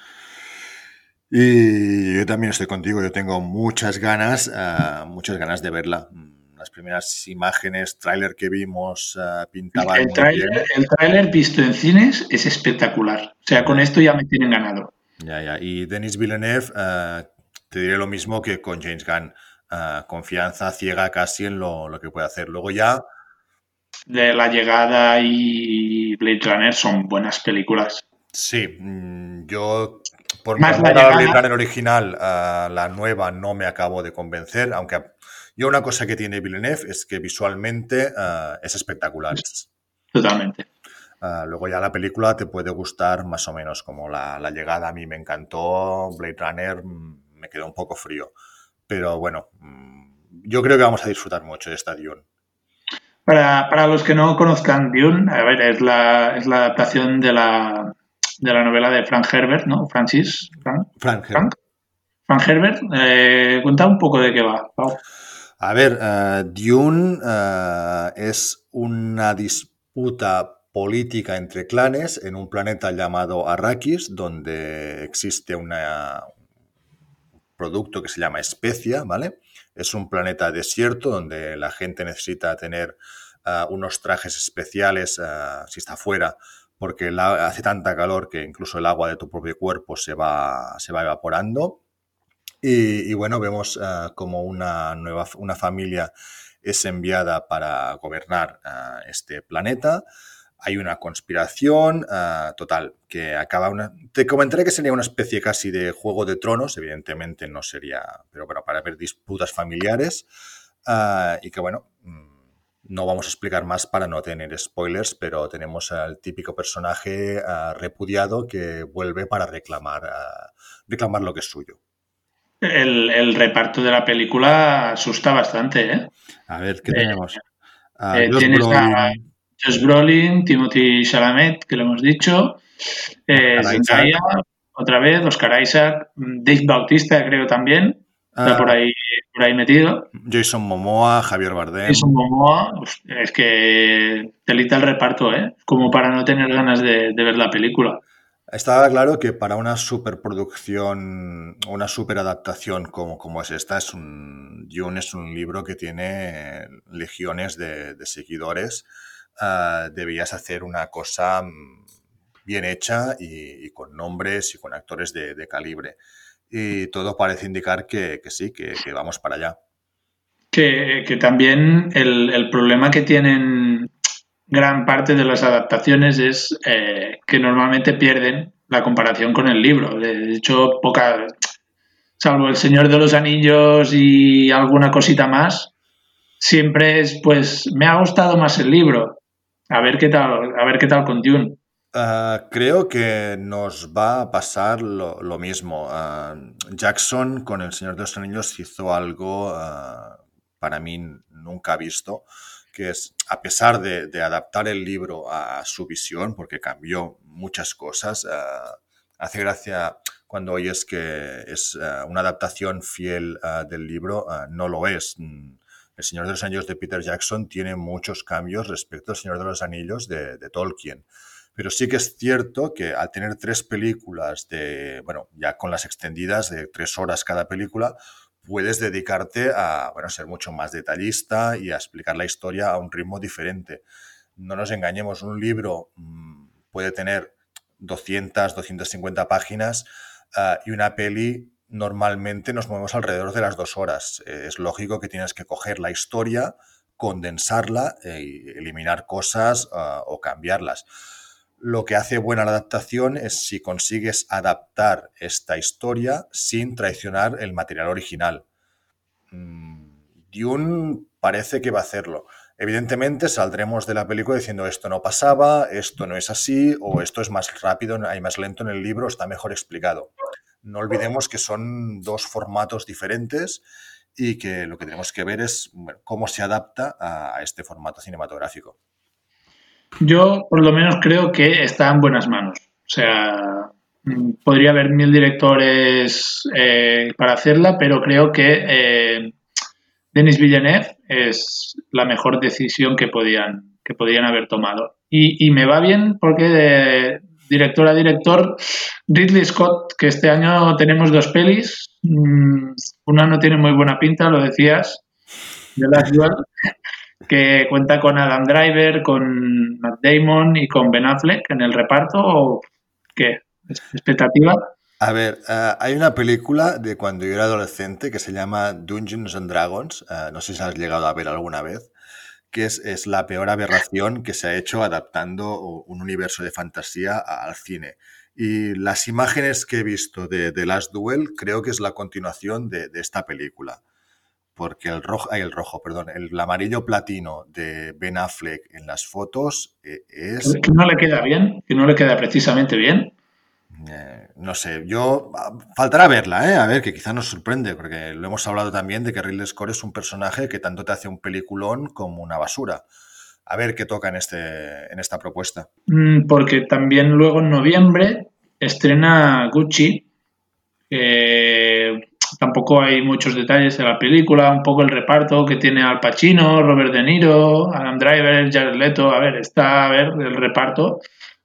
Y yo también estoy contigo, yo tengo muchas ganas, ah, muchas ganas de verla. Las primeras imágenes, tráiler que vimos, ah, pintaban El muy tráiler, el tráiler visto en cines es espectacular. O sea, con esto ya me tienen ganado. Ya, ya. Y Denis Villeneuve, ah, te diré lo mismo que con James Gunn. Ah, confianza ciega casi en lo, lo que puede hacer. Luego ya, De La Llegada y Blade Runner son buenas películas. sí, mm, yo por Más La Llegada. Blade Runner original, la nueva no me acabo de convencer, aunque yo una cosa que tiene Villeneuve es que visualmente ah, es espectacular. Totalmente. Ah, luego ya la película te puede gustar más o menos, como la, la llegada a mí me encantó, Blade Runner mm, me quedó un poco frío. Pero bueno, mm, yo creo que vamos a disfrutar mucho de esta Dune. Para, para los que no conozcan Dune, a ver, es la, es la adaptación de la, de la novela de Frank Herbert, ¿no? Francis, Frank, Frank, Frank, Frank Herbert. Eh, cuenta un poco de qué va. Pau. A ver, eh, Dune eh, es una disputa política entre clanes en un planeta llamado Arrakis, donde existe una- un producto que se llama especia, ¿vale? Es un planeta desierto donde la gente necesita tener ah, unos trajes especiales ah, si está fuera, porque hace tanta calor que incluso el agua de tu propio cuerpo se va, se va evaporando. Y, bueno, vemos ah, como una nueva una familia es enviada para gobernar este planeta. Hay una conspiración ah, total que acaba una. Te comentaré que sería una especie casi de juego de tronos, evidentemente no sería, pero bueno, para ver disputas familiares. ah, y que bueno, mm, no vamos a explicar más para no tener spoilers, pero tenemos al típico personaje ah, repudiado que vuelve para reclamar, reclamar lo que es suyo. El, el reparto de la película asusta bastante, ¿eh? A ver, ¿qué Eh, tenemos? Ah, eh, tienes Brolin, a Josh Brolin, Timothy Chalamet, que lo hemos dicho, eh, Zendaya, otra vez, Oscar Isaac, Dave Bautista, creo también, está ah, por ahí, por ahí metido. Jason Momoa, Javier Bardem. Jason Momoa, uf, es que telita el reparto, ¿eh? Como para no tener ganas de, de ver la película. Estaba claro que para una superproducción, una superadaptación como, como es esta, es un, Dune es un libro que tiene legiones de, de seguidores. Ah, debías hacer una cosa mm, bien hecha y, con nombres y con actores de, calibre. Y todo parece indicar que, sí, que, vamos para allá. Que, también el, el problema que tienen gran parte de las adaptaciones es eh, que normalmente pierden la comparación con el libro. De hecho, poca, salvo El Señor de los Anillos y alguna cosita más, siempre es, pues, me ha gustado más el libro. A ver qué tal, a ver qué tal con Dune. Ah, creo que nos va a pasar lo, lo mismo. Ah, Jackson con El Señor de los Anillos hizo algo ah, para mí nunca visto, que es, a pesar de, de adaptar el libro a su visión, porque cambió muchas cosas, hace gracia cuando oyes que es una adaptación fiel del libro, no lo es. Mm, El Señor de los Anillos de Peter Jackson tiene muchos cambios respecto al Señor de los Anillos de, Tolkien. Pero sí que es cierto que al tener tres películas de, bueno, ya con las extendidas de tres horas cada película, puedes dedicarte a, bueno, ser mucho más detallista y a explicar la historia a un ritmo diferente. No nos engañemos, un libro mm, puede tener 200, 250 páginas ah, y una peli normalmente nos movemos alrededor de las dos horas. Eh, es lógico que tienes que coger la historia, condensarla y eliminar cosas ah, o cambiarlas. Lo que hace buena la adaptación es si consigues adaptar esta historia sin traicionar el material original. Mm, Dune parece que va a hacerlo. Evidentemente saldremos de la película diciendo esto no pasaba, esto no es así, o esto es más rápido, hay más lento en el libro, está mejor explicado. No olvidemos que son dos formatos diferentes y que lo que tenemos que ver es cómo se adapta a, este formato cinematográfico. Yo, por lo menos, creo que está en buenas manos. O sea, mm, podría haber mil directores eh, para hacerla, pero creo que eh, Denis Villeneuve es la mejor decisión que podían, que podían haber tomado. Y, me va bien porque director a director, Ridley Scott, que este año tenemos dos pelis, mm, una no tiene muy buena pinta, lo decías, The Last Duel, que cuenta con Adam Driver, con Matt Damon y con Ben Affleck en el reparto, ¿o qué? ¿Expectativa? A ver, eh, hay una película de cuando yo era adolescente que se llama Dungeons and Dragons, eh, no sé si has llegado a ver alguna vez, que es, es la peor aberración que se ha hecho adaptando un universo de fantasía al cine. Y las imágenes que he visto de, de Last Duel creo que es la continuación de, esta película. Porque el rojo, el rojo, perdón, el amarillo platino de Ben Affleck en las fotos eh, es Que no le queda bien, que no le queda precisamente bien. Eh, no sé, yo ah, faltará verla, ¿eh? A ver, que quizá nos sorprende, porque lo hemos hablado también de que Ridley Scott es un personaje que tanto te hace un peliculón como una basura. A ver qué toca en, este, en esta propuesta. Mm, Porque también luego en noviembre estrena Gucci, tampoco hay muchos detalles de la película, un poco el reparto que tiene Al Pacino, Robert De Niro, Adam Driver, Jared Leto, a ver, está, a ver, el reparto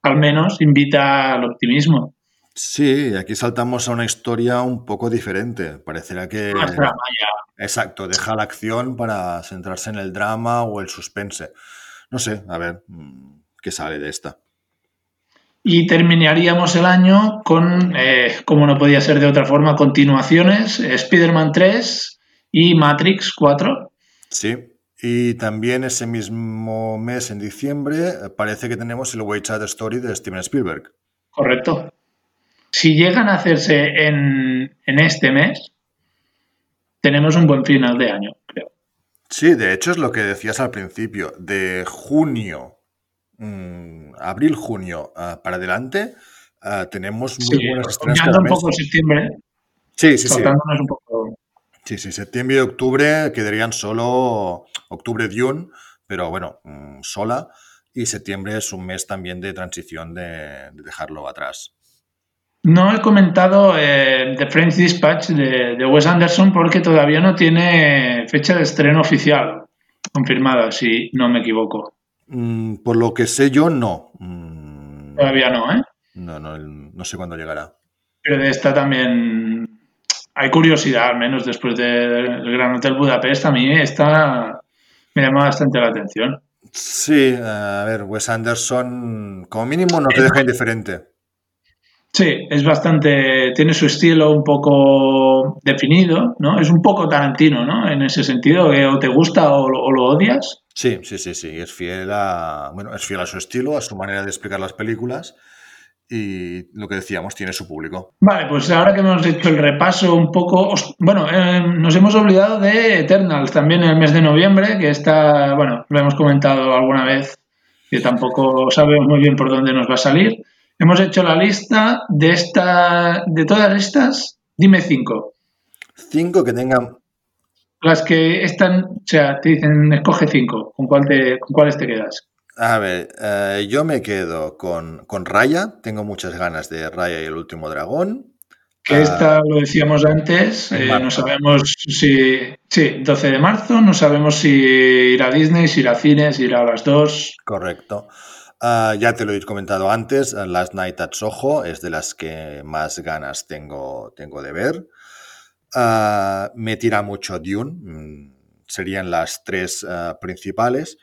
al menos invita al optimismo. Sí, aquí saltamos a una historia un poco diferente. Parecerá que... Más drama ya. Exacto, deja la acción para centrarse en el drama o el suspense. No sé, a ver mm, qué sale de esta. Y terminaríamos el año con, eh, como no podía ser de otra forma, continuaciones, Spider-Man 3 y Matrix 4. Sí, y también ese mismo mes, en diciembre, parece que tenemos el Way Out Story de Steven Spielberg. Correcto. Si llegan a hacerse en, en este mes, tenemos un buen final de año, creo. Sí, de hecho es lo que decías al principio. De junio, mm, abril, junio ah, para adelante, ah, tenemos muy Sí, buenas estrenas cambiando cada un mes. poco septiembre, Sí, sí, sí. saltándonos un poco. Sí, sí, septiembre y octubre quedarían solo octubre Dune, pero bueno, mm, sola. Y septiembre es un mes también de transición de, de dejarlo atrás. No he comentado eh, The French Dispatch de, de Wes Anderson porque todavía no tiene fecha de estreno oficial confirmada, si no me equivoco. Mm, por lo que sé yo, no. Mm, Todavía no, ¿eh? no, no, no sé cuándo llegará. Pero de esta también hay curiosidad, al menos después del Gran Hotel Budapest. A mí esta me llama bastante la atención. Sí, a ver, Wes Anderson, como mínimo, no te deja indiferente. Sí, es bastante, tiene su estilo un poco definido, ¿no? Es un poco Tarantino, ¿no? En ese sentido, que o te gusta o lo, o lo odias. Sí, sí, sí, sí. Es fiel a, bueno, es fiel a su estilo, a su manera de explicar las películas. Y lo que decíamos, tiene su público. Vale, pues ahora que hemos hecho el repaso un poco, os- bueno, eh, nos hemos olvidado de Eternals también en el mes de noviembre, que está, bueno, lo hemos comentado alguna vez, que tampoco sabemos muy bien por dónde nos va a salir. Hemos hecho la lista de esta, de todas estas, dime cinco. Cinco que tengan. Las que están, o sea, te dicen, escoge cinco, ¿con, cuál te, con cuáles te quedas? A ver, eh, yo me quedo con, con Raya. Tengo muchas ganas de Raya y el último dragón. Que Ah. esta lo decíamos antes, eh, no sabemos si. Sí, 12 de marzo, no sabemos si ir a Disney, si ir a cines, si ir a las dos. Correcto. Ah, ya te lo he comentado antes, eh, Last Night at Soho es de las que más ganas tengo, tengo de ver. Ah, me tira mucho Dune, mm, serían las tres ah, principales.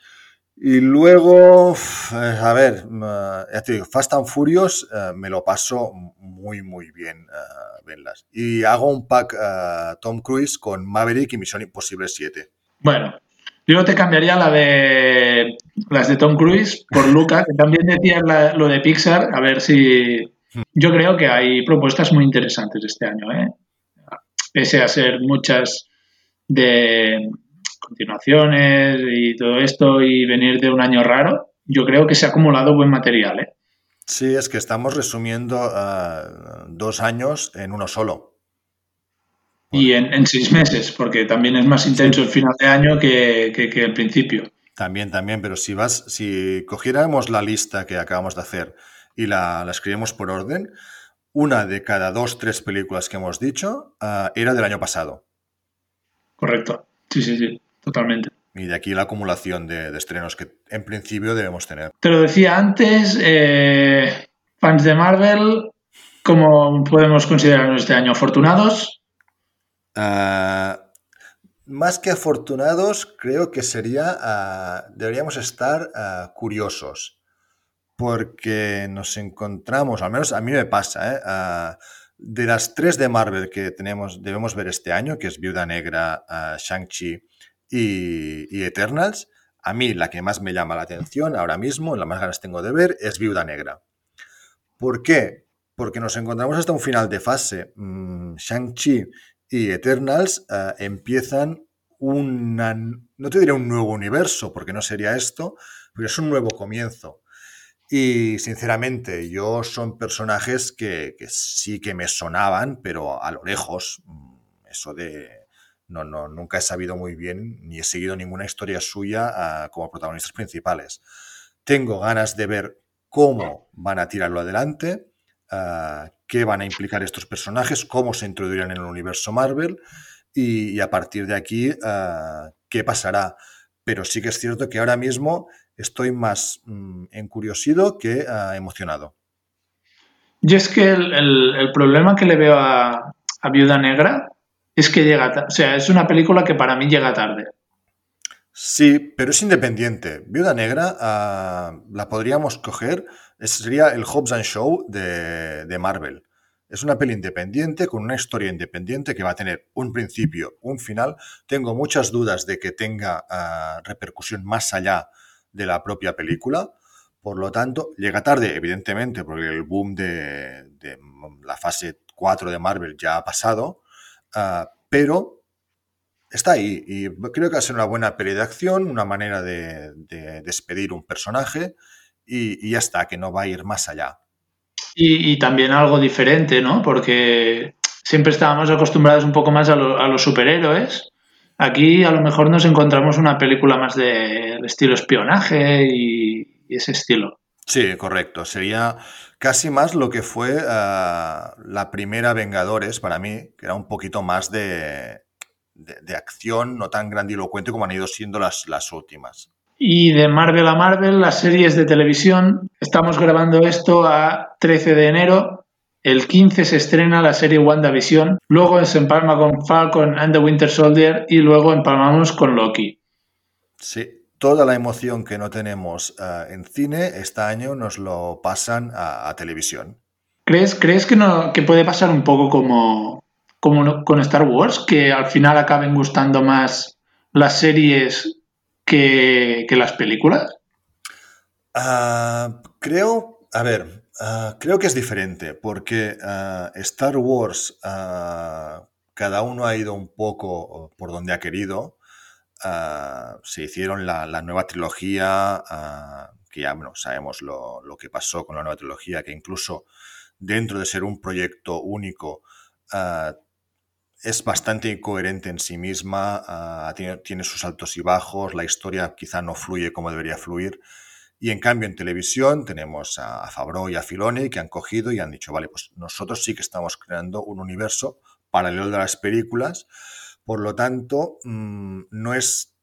Y luego, eh, a ver, mm, ah, Fast and Furious eh, me lo paso muy, muy bien ah, verlas. Y hago un pack ah, Tom Cruise con Maverick y Misión Imposible 7. Bueno, yo te cambiaría la de las de Tom Cruise por [laughs] Luca, que también decías la- lo de Pixar, a ver si. Yo creo que hay propuestas muy interesantes este año, ¿eh? Pese a ser muchas de continuaciones y todo esto y venir de un año raro, yo creo que se ha acumulado buen material, ¿eh? Sí, es que estamos resumiendo ah, dos años en uno solo. Y en, en seis meses, porque también es más intenso el final de año que, que- que el principio. También, también, pero si vas, si cogiéramos la lista que acabamos de hacer y la, la escribimos por orden, una de cada dos, tres películas que hemos dicho ah, era del año pasado. Correcto. Sí, sí, sí, totalmente. Y de aquí la acumulación de, de estrenos que en principio debemos tener. Te lo decía antes, eh, fans de Marvel, ¿cómo podemos considerarnos este año? ¿Afortunados? Ah, más que afortunados, creo que sería, ah, deberíamos estar ah, curiosos, porque nos encontramos, al menos a mí me pasa, ¿eh? De las tres de Marvel que tenemos, debemos ver este año, que es Viuda Negra, Shang-Chi y, y Eternals, a mí la que más me llama la atención ahora mismo, la más ganas tengo de ver, es Viuda Negra. ¿Por qué? Porque nos encontramos hasta un final de fase. Mm, Shang-Chi y Eternals eh, empiezan una, no te diré un nuevo universo, porque no sería esto, pero es un nuevo comienzo. Y sinceramente, yo son personajes que, que sí que me sonaban, pero a lo lejos, mm, eso de... No, no, nunca he sabido muy bien, ni he seguido ninguna historia suya ah, como protagonistas principales. Tengo ganas de ver cómo van a tirarlo adelante, ah, qué van a implicar estos personajes, cómo se introducirán en el universo Marvel y, y a partir de aquí ah, qué pasará. Pero sí que es cierto que ahora mismo estoy más mm, encuriosido que ah, emocionado. Yo es que el, el- el problema que le veo a, a Viuda Negra es que llega, o sea, es una película que para mí llega tarde. Sí, pero es independiente. Viuda Negra ah, la podríamos coger, es- sería el Hobbs and Show de, de Marvel. Es una peli independiente con una historia independiente que va a tener un principio, un final. Tengo muchas dudas de que tenga ah, repercusión más allá de la propia película. Por lo tanto, llega tarde, evidentemente, porque el boom de, de la fase 4 de Marvel ya ha pasado, ah, pero está ahí y creo que va a ser una buena peli de acción, una manera de despedir un personaje y, y ya está, que no va a ir más allá. Y, y también algo diferente, ¿no? Porque siempre estábamos acostumbrados un poco más a, lo- a los superhéroes. Aquí a lo mejor nos encontramos una película más de, estilo espionaje y, y ese estilo. Sí, correcto. Sería casi más lo que fue ah, la primera Vengadores para mí, que era un poquito más de, de, de acción, no tan grandilocuente como han ido siendo las, las últimas. Y de Marvel a Marvel, las series de televisión. Estamos grabando esto a 13 de enero. El 15 se estrena la serie WandaVision. Luego se empalma con Falcon and the Winter Soldier. Y luego empalmamos con Loki. Sí, toda la emoción que no tenemos ah, en cine, este año nos lo pasan a, a televisión. ¿Crees, crees que, no, que puede pasar un poco como, como no- con Star Wars? Que al final acaben gustando más las series que, las películas. Ah, creo, a ver, ah, creo que es diferente porque ah, Star Wars, cada uno ha ido un poco por donde ha querido. Se hicieron la, nueva trilogía, que ya bueno, sabemos lo, lo que pasó con la nueva trilogía, que incluso dentro de ser un proyecto único, es bastante incoherente en sí misma, ah, tiene, tiene sus altos y bajos, la historia quizá no fluye como debería fluir. Y en cambio en televisión tenemos a, a Favreau y a Filoni que han cogido y han dicho, vale, pues nosotros sí que estamos creando un universo paralelo de las películas, por lo tanto, mm, no es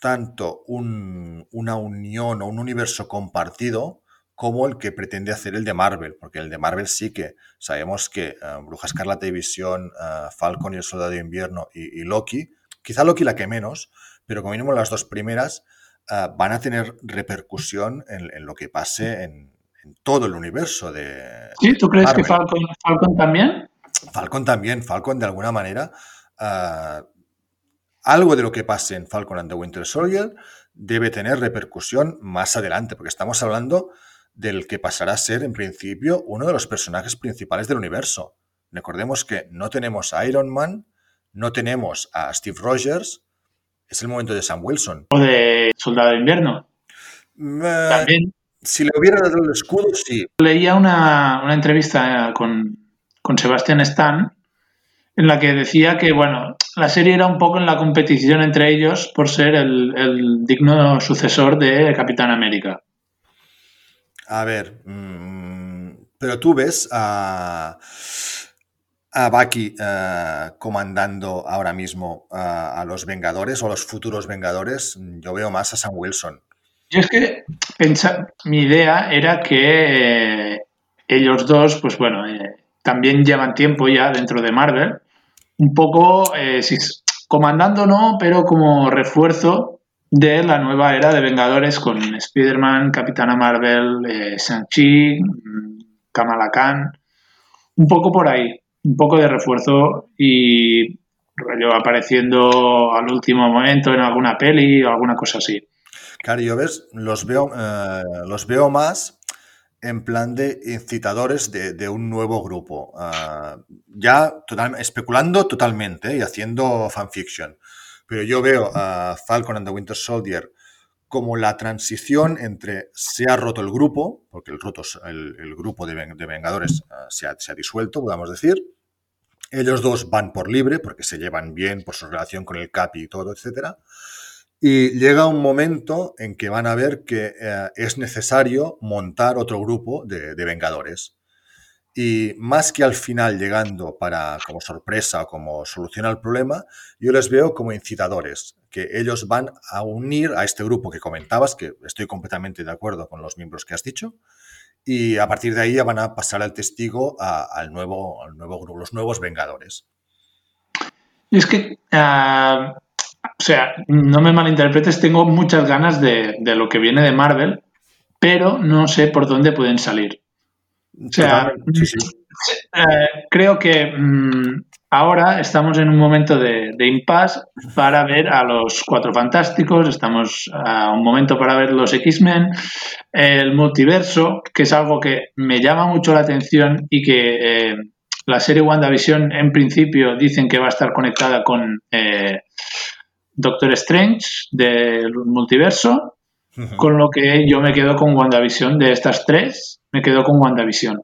tanto un- una unión o un universo compartido como el que pretende hacer el de Marvel, porque el de Marvel sí que sabemos que eh, Bruja Escarlata y Visión, eh, Falcon y el Soldado de Invierno y, y Loki, quizá Loki la que menos, pero como mínimo las dos primeras eh, van a tener repercusión en, en lo que pase en, en todo el universo de ¿Sí? ¿Tú crees que. Falcon, Falcon también? Falcon también, Falcon de alguna manera, algo de lo que pase en Falcon and the Winter Soldier debe tener repercusión más adelante, porque estamos hablando del que pasará a ser en principio uno de los personajes principales del universo. Recordemos que no tenemos a Iron Man, no tenemos a Steve Rogers, es el momento de Sam Wilson. ¿O de Soldado de Invierno? Eh, También si le hubiera dado el escudo, sí. leía una, una entrevista con, con Sebastian Stan en la que decía que, bueno, la serie era un poco en la competición entre ellos por ser el, el digno sucesor de Capitán América. A ver, mm, pero tú ves a, a Bucky eh, comandando ahora mismo eh, a los Vengadores o los futuros Vengadores. Yo veo más a Sam Wilson. Yo es que mi idea era que eh, ellos dos, pues bueno, también llevan tiempo ya dentro de Marvel, un poco, eh, comandando no, pero como refuerzo de la nueva era de Vengadores con Spider-Man, Capitana Marvel, eh, Shang-Chi, mm, Kamala Khan, un poco por ahí, un poco de refuerzo y apareciendo al último momento en alguna peli o alguna cosa así. Claro, yo ves, los veo, eh, los veo más en plan de incitadores de, un nuevo grupo. Ah, ya total- especulando totalmente y haciendo fanfiction. Pero yo veo a Falcon and the Winter Soldier como la transición entre se ha roto el grupo, porque el, roto, el, grupo de, ven- de Vengadores ah, se, ha, disuelto, podemos decir. Ellos dos van por libre porque se llevan bien por su relación con el Capi y todo, etcétera. Y llega un momento en que van a ver que eh, es necesario montar otro grupo de Vengadores. Y más que al final llegando para como sorpresa o como solución al problema, yo les veo como incitadores, que ellos van a unir a este grupo que comentabas, que estoy completamente de acuerdo con los miembros que has dicho, y a partir de ahí ya van a pasar el testigo a- al, nuevo, al nuevo grupo, los nuevos Vengadores. Y es que, ah, o sea, no me malinterpretes, tengo muchas ganas de, de lo que viene de Marvel, pero no sé por dónde pueden salir. O sea, Totalmente, sí, sí. eh, creo que mm, ahora estamos en un momento de, de impasse para ver a los Cuatro Fantásticos, estamos a un momento para ver los X-Men, el multiverso, que es algo que me llama mucho la atención y que eh, la serie WandaVision en principio dicen que va a estar conectada con eh, Doctor Strange del multiverso, con lo que yo me quedo con WandaVision de estas tres, me quedo con WandaVision.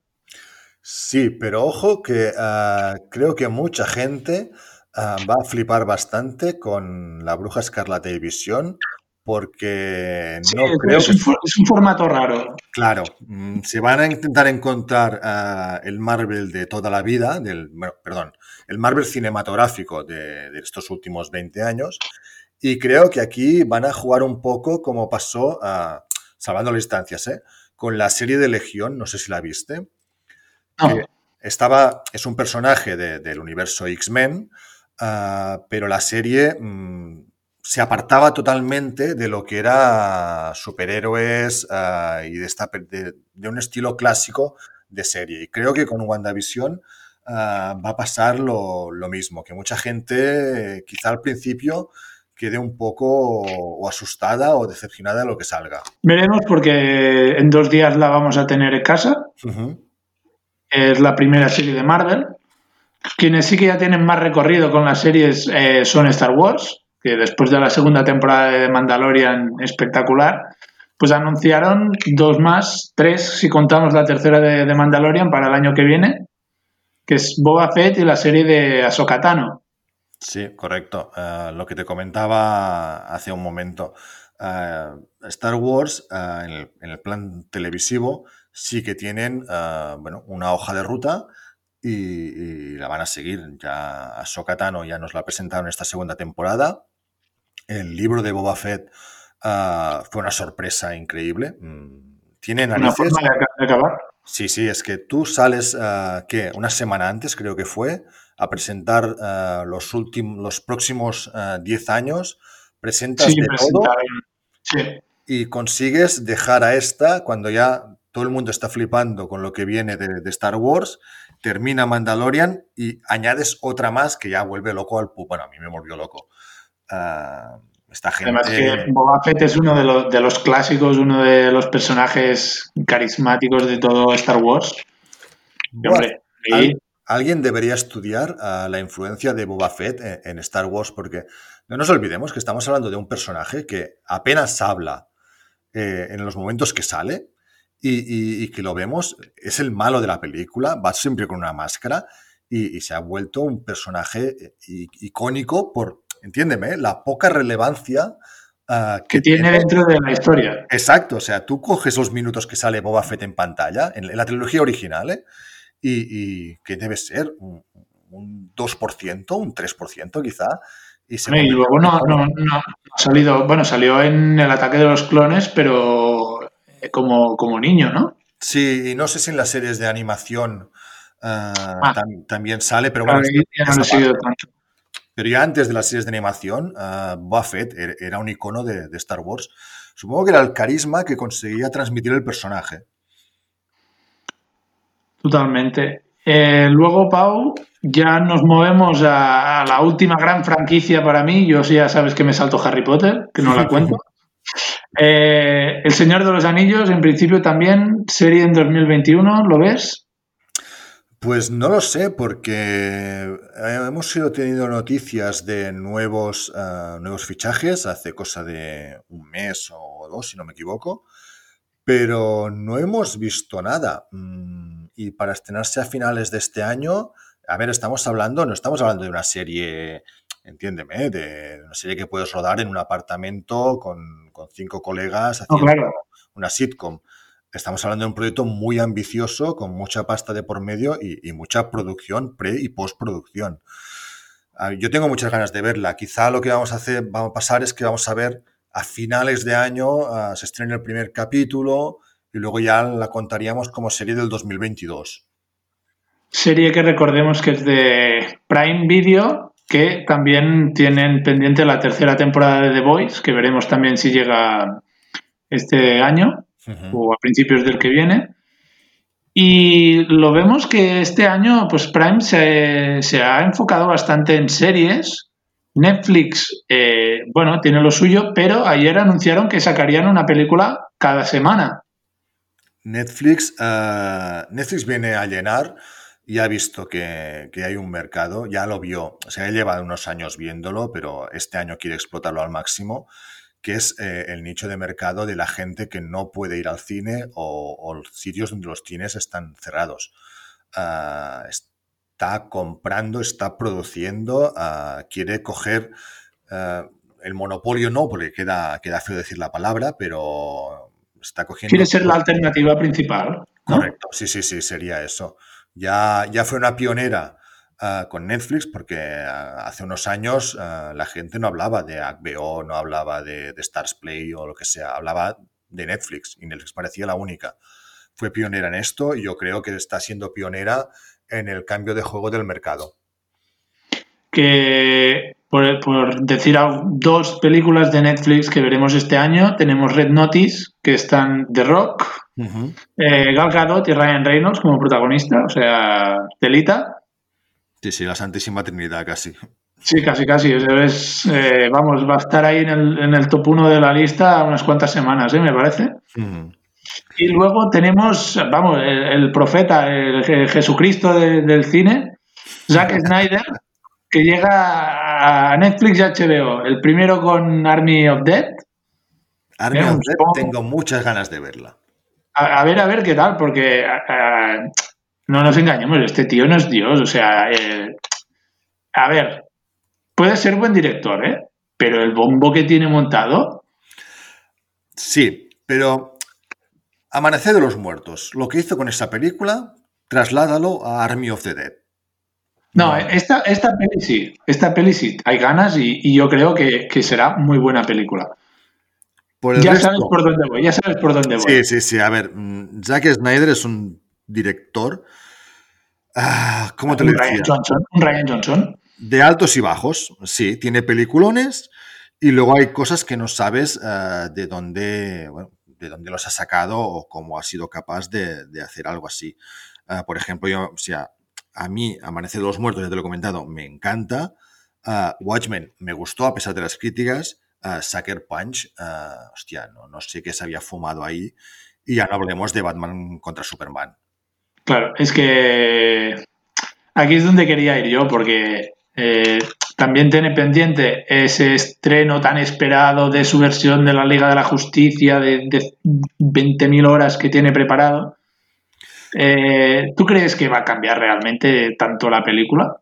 Sí, pero ojo que ah, creo que mucha gente ah, va a flipar bastante con la Bruja Escarlata y Visión porque Sí, no creo es que... un, es un formato raro. Claro, mm, se van a intentar encontrar ah, el Marvel de toda la vida, del, bueno, perdón, el Marvel cinematográfico de, de estos últimos 20 años y creo que aquí van a jugar un poco como pasó, salvando las distancias, ¿eh? Con la serie de Legión, no sé si la viste. Que estaba, es un personaje de- del universo X-Men, ah, pero la serie mm, se apartaba totalmente de lo que era superhéroes ah, y de, esta, pe- de, de un estilo clásico de serie. Y creo que con WandaVision ah, va a pasar lo, lo mismo, que mucha gente eh, quizá al principio quede un poco o asustada o decepcionada de lo que salga. veremos porque en dos días la vamos a tener en casa. Es la primera serie de Marvel. Quienes sí que ya tienen más recorrido con las series eh, son Star Wars, que después de la segunda temporada de Mandalorian espectacular, pues anunciaron dos más, tres si contamos la tercera de, de Mandalorian para el año que viene, que es Boba Fett y la serie de Ahsoka Tano. Sí, correcto. Eh, lo que te comentaba hace un momento. eh, Star Wars, eh, en, el, en el plan televisivo, sí que tienen bueno, una hoja de ruta y, y la van a seguir. Ya Ahsoka Tano ya nos la presentaron esta segunda temporada. El libro de Boba Fett fue una sorpresa increíble. Mm, Tiene Una narices. forma de, aca- de acabar. Sí, sí, es que tú sales, ¿qué? Una semana antes, creo que fue, a presentar eh, los últimos, los próximos eh, 10 años, presentas Sí, de todo. Sí. y consigues dejar a esta, cuando ya todo el mundo está flipando con lo que viene de, de Star Wars, termina Mandalorian y añades otra más que ya vuelve loco al pu. Bueno, a mí me volvió loco. Ah, esta gente... Además que Boba Fett es uno de los, de los clásicos, uno de los personajes carismáticos de todo Star Wars. Y, Buah, hombre, ahí- Al- alguien debería estudiar ah, la influencia de Boba Fett en, en Star Wars, porque no nos olvidemos que estamos hablando de un personaje que apenas habla eh, en los momentos que sale y, y- y que lo vemos, es el malo de la película, va siempre con una máscara y, y se ha vuelto un personaje eh, icónico por, entiéndeme, la poca relevancia ah, Que tiene dentro de la historia. Exacto, o sea, tú coges los minutos que sale Boba Fett en pantalla, en, en la trilogía original, ¿eh? Y, y que debe ser un, un 2%, un 3% quizá, y se Y luego no, no, no ha salido, bueno, salió en el ataque de los clones, pero eh, como, como niño, ¿no? Sí, y no sé si en las series de animación ah, Ah. tam- también sale, pero bueno, ahí ya no lo tanto. Pero ya antes de las series de animación, ah, Boba Fett er- era un icono de, de Star Wars. Supongo que era el carisma que conseguía transmitir el personaje. Totalmente. Eh, luego, Pau, ya nos movemos a, a la última gran franquicia para mí. Yo sí ya sabes que me salto Harry Potter, que no la [laughs] cuento. Eh, el Señor de los Anillos, en principio también, serie en 2021, ¿lo ves? Pues no lo sé, porque eh, hemos ido teniendo noticias de nuevos, ah, nuevos fichajes hace cosa de un mes o dos, si no me equivoco, pero no hemos visto nada. Mm, Y para estrenarse a finales de este año, a ver, estamos hablando, no estamos hablando de una serie, entiéndeme, de una serie que puedes rodar en un apartamento con, con cinco colegas No, haciendo claro. una sitcom. Estamos hablando de un proyecto muy ambicioso, con mucha pasta de por medio y, y mucha producción, pre y postproducción. Ah, Yo tengo muchas ganas de verla. Quizá lo que vamos a hacer, vamos a pasar es que vamos a ver a finales de año ah, se estrena el primer capítulo y luego ya la contaríamos como serie del 2022. Serie que recordemos que es de Prime Video, que también tienen pendiente la tercera temporada de The Voice, que veremos también si llega este año o a principios del que viene. Y lo vemos que este año, pues Prime se, se ha enfocado bastante en series. Netflix, eh, bueno, tiene lo suyo, pero ayer anunciaron que sacarían una película cada semana. Netflix, ah, Netflix viene a llenar y ha visto que, que hay un mercado, ya lo vio, o sea, lleva unos años viéndolo, pero este año quiere explotarlo al máximo, que es eh, el nicho de mercado de la gente que no puede ir al cine o, o sitios donde los cines están cerrados. Ah, está comprando, está produciendo, ah, quiere coger el monopolio, no, porque queda, queda feo decir la palabra, pero está cogiendo... Quiere ser la alternativa principal. ¿no? Correcto, sí, sí, sí, sería eso. Ya, ya fue una pionera ah, con Netflix porque ah, hace unos años ah, la gente no hablaba de HBO, no hablaba de, de Stars Play o lo que sea, hablaba de Netflix y Netflix parecía la única. Fue pionera en esto y yo creo que está siendo pionera en el cambio de juego del mercado. Que por, por decir dos películas de Netflix que veremos este año, tenemos Red Notice, que están The Rock, eh, Gal Gadot y Ryan Reynolds como protagonista, o sea, telita. Sí, sí, la Santísima Trinidad casi. Sí, casi, casi. es, eh, vamos, va a estar ahí en el, en el top 1 de la lista unas cuantas semanas, ¿eh? me parece. Y luego tenemos, vamos, el, el profeta, el, Je- Jesucristo de- del cine, Zack [laughs] Snyder, que llega a Netflix y HBO. El primero con Army of Dead. Army of poco- tengo muchas ganas de verla. A, a ver, a ver qué tal, porque a- a- no nos engañemos, este tío no es Dios. O sea, eh, a ver, puede ser buen director, ¿eh? Pero el bombo que tiene montado, Sí, pero Amanecer de los Muertos, lo que hizo con esa película, trasládalo a Army of the Dead. No, esta, esta peli sí, esta peli sí, hay ganas y, y yo creo que, que será muy buena película. Por el Ya resto- sabes por dónde voy, ya sabes por dónde voy. Sí, sí, sí. A ver, mm, Zack Snyder es un director. ah, ¿Cómo te lo Ryan decía? Johnson, un Ryan Johnson. De altos y bajos, sí. Tiene peliculones y luego hay cosas que no sabes ah, de dónde, bueno, de dónde los ha sacado o cómo ha sido capaz de, de hacer algo así. Ah, por ejemplo, yo, o sea, a mí Amanecer de los Muertos, ya te lo he comentado, me encanta. Ah, Watchmen me gustó a pesar de las críticas. Ah, Sucker Punch, ah, hostia, no, no sé qué se había fumado ahí. Y ya no hablemos de Batman contra Superman. Claro, es que aquí es donde quería ir yo, porque eh, también tiene pendiente ese estreno tan esperado de su versión de la Liga de la Justicia de, de 20.000 horas que tiene preparado. Eh, ¿Tú crees que va a cambiar realmente tanto la película?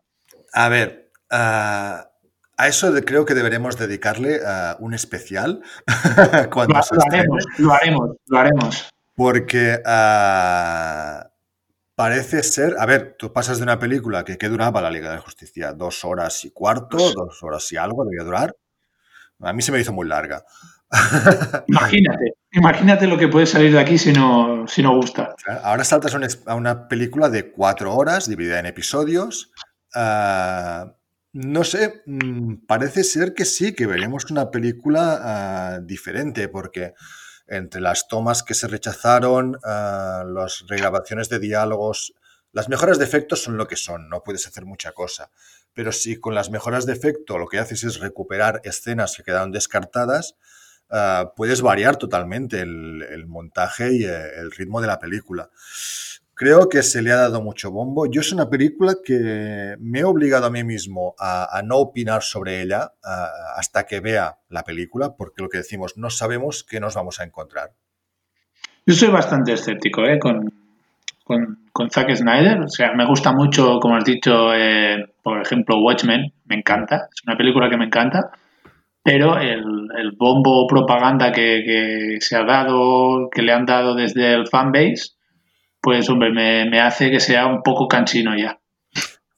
A ver, ah, a eso de- creo que deberemos dedicarle ah, un especial [laughs] cuando Lo, haremos, lo haremos, lo haremos. porque ah, parece ser, a ver, tú pasas de una película que, que duraba la Liga de la Justicia, dos horas y cuarto, dos horas y algo debía durar. A mí se me hizo muy larga. Imagínate, imagínate lo que puede salir de aquí si no, si no gusta. Ahora saltas a una, película de cuatro horas dividida en episodios. Ah, no sé, mm, parece ser que sí, que veremos una película ah, diferente, porque entre las tomas que se rechazaron, ah, las regrabaciones de diálogos, las mejoras de efectos son lo que son, no puedes hacer mucha cosa. Pero si con las mejoras de efecto lo que haces es recuperar escenas que quedaron descartadas, ah, puedes variar totalmente el, montaje y eh, el ritmo de la película. Creo que se le ha dado mucho bombo. Yo es una película que me he obligado a mí mismo a, no opinar sobre ella ah, hasta que vea la película, porque lo que decimos, no sabemos qué nos vamos a encontrar. Yo soy bastante escéptico ¿eh? con Zack Snyder. O sea, me gusta mucho, como has dicho, eh, por ejemplo, Watchmen. Me encanta. Es una película que me encanta. Pero el, el bombo propaganda que, que se ha dado, que le han dado desde el fanbase, pues hombre, me, me hace que sea un poco cansino ya.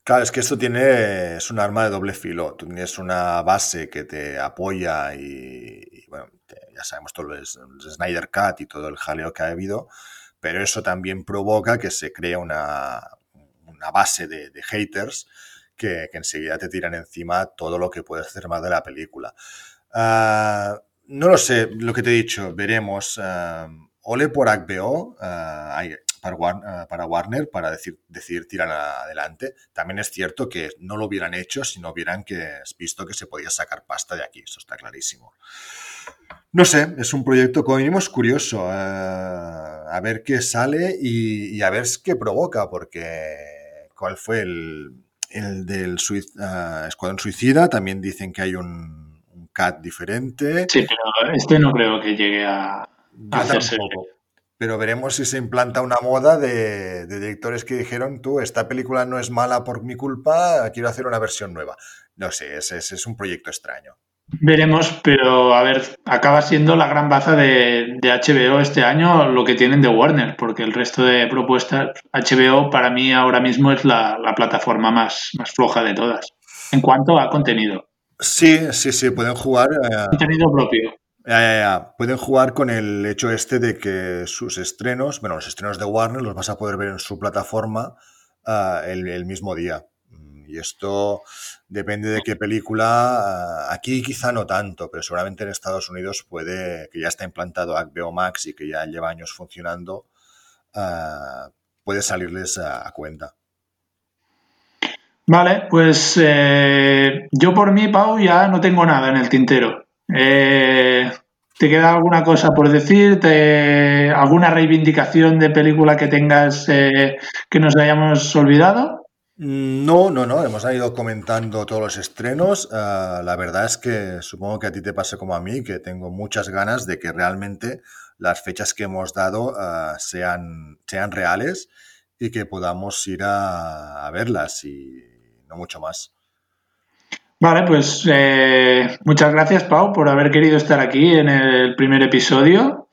Claro, es que esto tiene, es un arma de doble filo. Tú tienes una base que te apoya y, bueno, ya sabemos todo el, el Snyder Cut y todo el jaleo que ha habido, pero eso también provoca que se crea una, una base de haters que, enseguida te tiran encima todo lo que puedes hacer más de la película. Ah, no lo sé, lo que te he dicho, veremos. ah, ole por HBO, ah, para, War- para Warner para decir, decidir tirar adelante. También es cierto que no lo hubieran hecho si no hubieran que, visto que se podía sacar pasta de aquí, eso está clarísimo. No sé, es un proyecto como mínimo curioso, a ver qué sale y, y a ver qué provoca, porque cuál fue el, el del sui- ah, Escuadrón Suicida, también dicen que hay un, un cut diferente. Sí, pero este no creo que llegue a, Yo hacerse. tampoco. Pero veremos si se implanta una moda de, de directores que dijeron, tú, esta película no es mala por mi culpa, quiero hacer una versión nueva. No sé, ese, ese es un proyecto extraño. Veremos, pero a ver, acaba siendo la gran baza de, de HBO este año lo que tienen de Warner, porque el resto de propuestas, HBO para mí ahora mismo es la, la plataforma más, más floja de todas, en cuanto a contenido, Sí, sí, sí, pueden jugar, eh, contenido propio. ya, ya, ya, pueden jugar con el hecho este de que sus estrenos, bueno, los estrenos de Warner los vas a poder ver en su plataforma ah, el, el mismo día. Y esto depende de qué película. ah, Aquí quizá no tanto, pero seguramente en Estados Unidos puede, que ya está implantado HBO Max y que ya lleva años funcionando, ah, puede salirles a, a cuenta. Vale, pues eh, yo por mí, Pau, ya no tengo nada en el tintero. Eh, ¿Te queda alguna cosa por decir? ¿Te- ¿Alguna reivindicación de película que tengas eh, que nos hayamos olvidado? No, no, no, hemos ido comentando todos los estrenos. Ah, la verdad es que supongo que a ti te pasa como a mí, que tengo muchas ganas de que realmente las fechas que hemos dado ah, sean, sean reales y que podamos ir a, a verlas y no mucho más. Vale, pues eh, muchas gracias, Pau, por haber querido estar aquí en el primer episodio.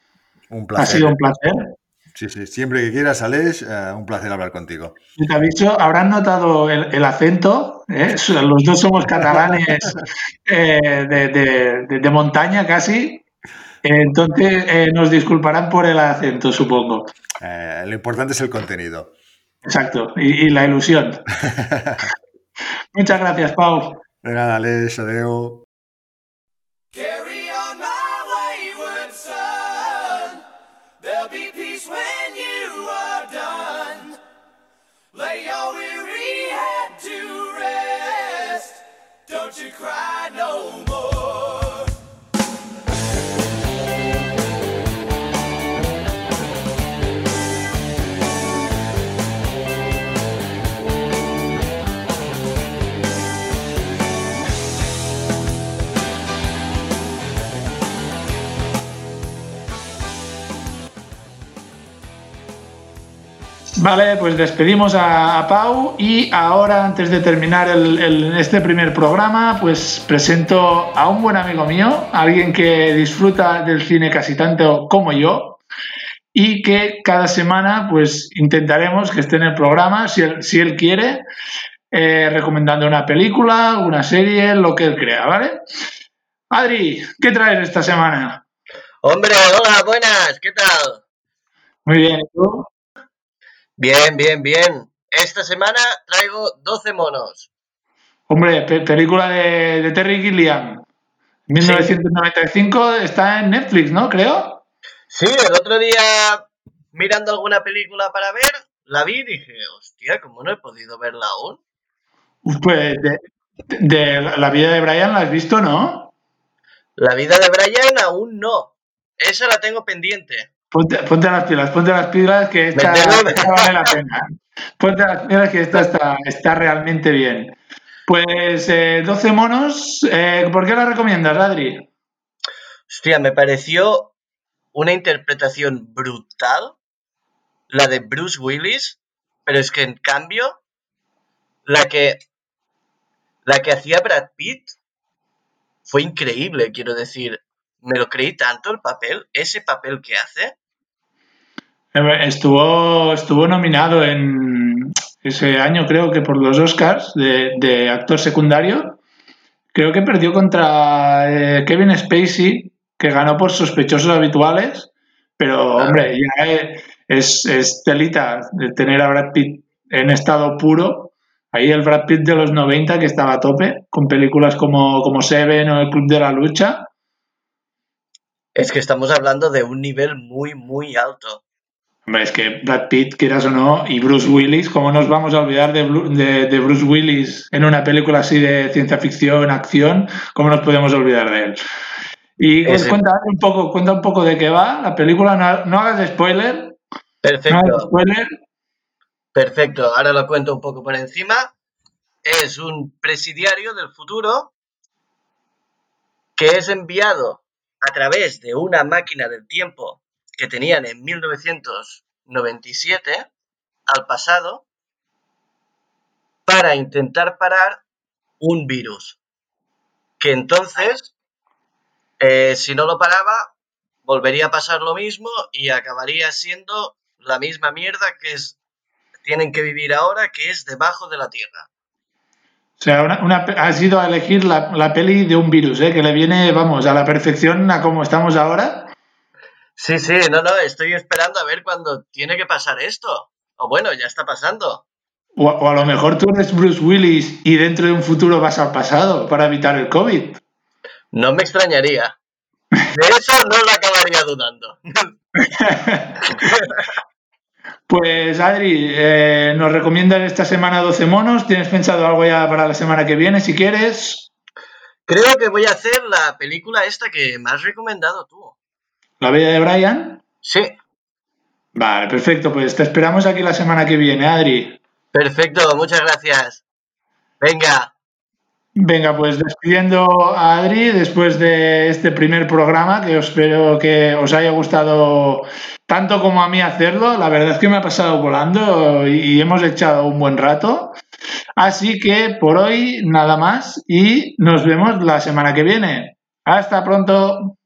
Un Ha placer. sido un placer. Sí, sí, siempre que quieras, Aleix, ah, un placer hablar contigo. Y te aviso, habrán notado el, el acento, ¿eh? [laughs] los dos somos catalanes [laughs] eh, de, de- de- de montaña casi, entonces eh, nos disculparán por el acento, supongo. Eh, lo importante es el contenido. Exacto, y, y la ilusión. [laughs] Muchas gracias, Pau. De nada, Aleix, adeu. Vale, pues despedimos a, a Pau y ahora, antes de terminar el- el- este primer programa, pues presento a un buen amigo mío, alguien que disfruta del cine casi tanto como yo y que cada semana pues intentaremos que esté en el programa, si él, si él quiere, eh, recomendando una película, una serie, lo que él crea, ¿vale? Adri, ¿qué traes esta semana? Hombre, hola, buenas, ¿qué tal? Muy bien, ¿y tú? Bien, bien, bien. Esta semana traigo 12 monos. Hombre, pe- película de, de Terry Gilliam. 1995 está en Netflix, ¿no? Creo. Sí, el otro día, mirando alguna película para ver, la vi y dije, hostia, ¿cómo no he podido verla aún? Pues de, de la vida de Brian la has visto, ¿no? La vida de Brian aún no. Esa la tengo pendiente. Ponte, ponte las pilas, ponte las pilas que esta, vale la pena. Ponte las pilas que esta está, está realmente bien. Pues eh, 12 monos, eh, ¿por qué la recomiendas, Adri? Hostia, me pareció una interpretación brutal, la de Bruce Willis, pero es que en cambio, la que, la que hacía Brad Pitt fue increíble, quiero decir, me lo creí tanto el papel, ese papel que hace. Estuvo, estuvo nominado en ese año, creo que por los Oscars de, de actor secundario. Creo que perdió contra eh, Kevin Spacey, que ganó por sospechosos habituales. Pero, Ah. hombre, ya eh, es, es telita de tener a Brad Pitt en estado puro. Ahí el Brad Pitt de los 90 que estaba a tope, con películas como, como Seven o El Club de la Lucha. Es que estamos hablando de un nivel muy, muy alto. Hombre, es que Brad Pitt, quieras o no, y Bruce Willis, ¿cómo nos vamos a olvidar de, Bru- de- de Bruce Willis en una película así de ciencia ficción, acción? ¿Cómo nos podemos olvidar de él? Y pues, Ese- cuenta un poco, cuenta un poco de qué va la película, no, no hagas spoiler, no hagas Perfecto. spoiler. Perfecto, ahora lo cuento un poco por encima. Es un presidiario del futuro que es enviado a través de una máquina del tiempo que tenían en 1997 al pasado para intentar parar un virus. Que entonces, eh, si no lo paraba, volvería a pasar lo mismo y acabaría siendo la misma mierda que es tienen que vivir ahora, que es debajo de la tierra. O sea, una, una pe- has ido a elegir la, la peli de un virus, ¿eh? que le viene, vamos, a la perfección a como estamos ahora. Sí, sí, no, no, estoy esperando a ver cuándo tiene que pasar esto. O bueno, ya está pasando. O, o a lo mejor tú eres Bruce Willis y dentro de un futuro vas al pasado para evitar el COVID. No me extrañaría. De eso no lo acabaría dudando. [laughs] Pues Adri, eh, nos recomiendan esta semana 12 monos. ¿Tienes pensado algo ya para la semana que viene, si quieres? Creo que voy a hacer la película esta que me has recomendado tú. ¿La Bella de Brian? Sí, Vale, perfecto. Pues te esperamos aquí la semana que viene, Adri. perfecto, muchas gracias. Venga, Venga, pues despidiendo a Adri después de este primer programa, que espero que os haya gustado tanto como a mí hacerlo. La verdad es que me ha pasado volando y, hemos echado un buen rato. Así que por hoy nada más y nos vemos la semana que viene. Hasta pronto.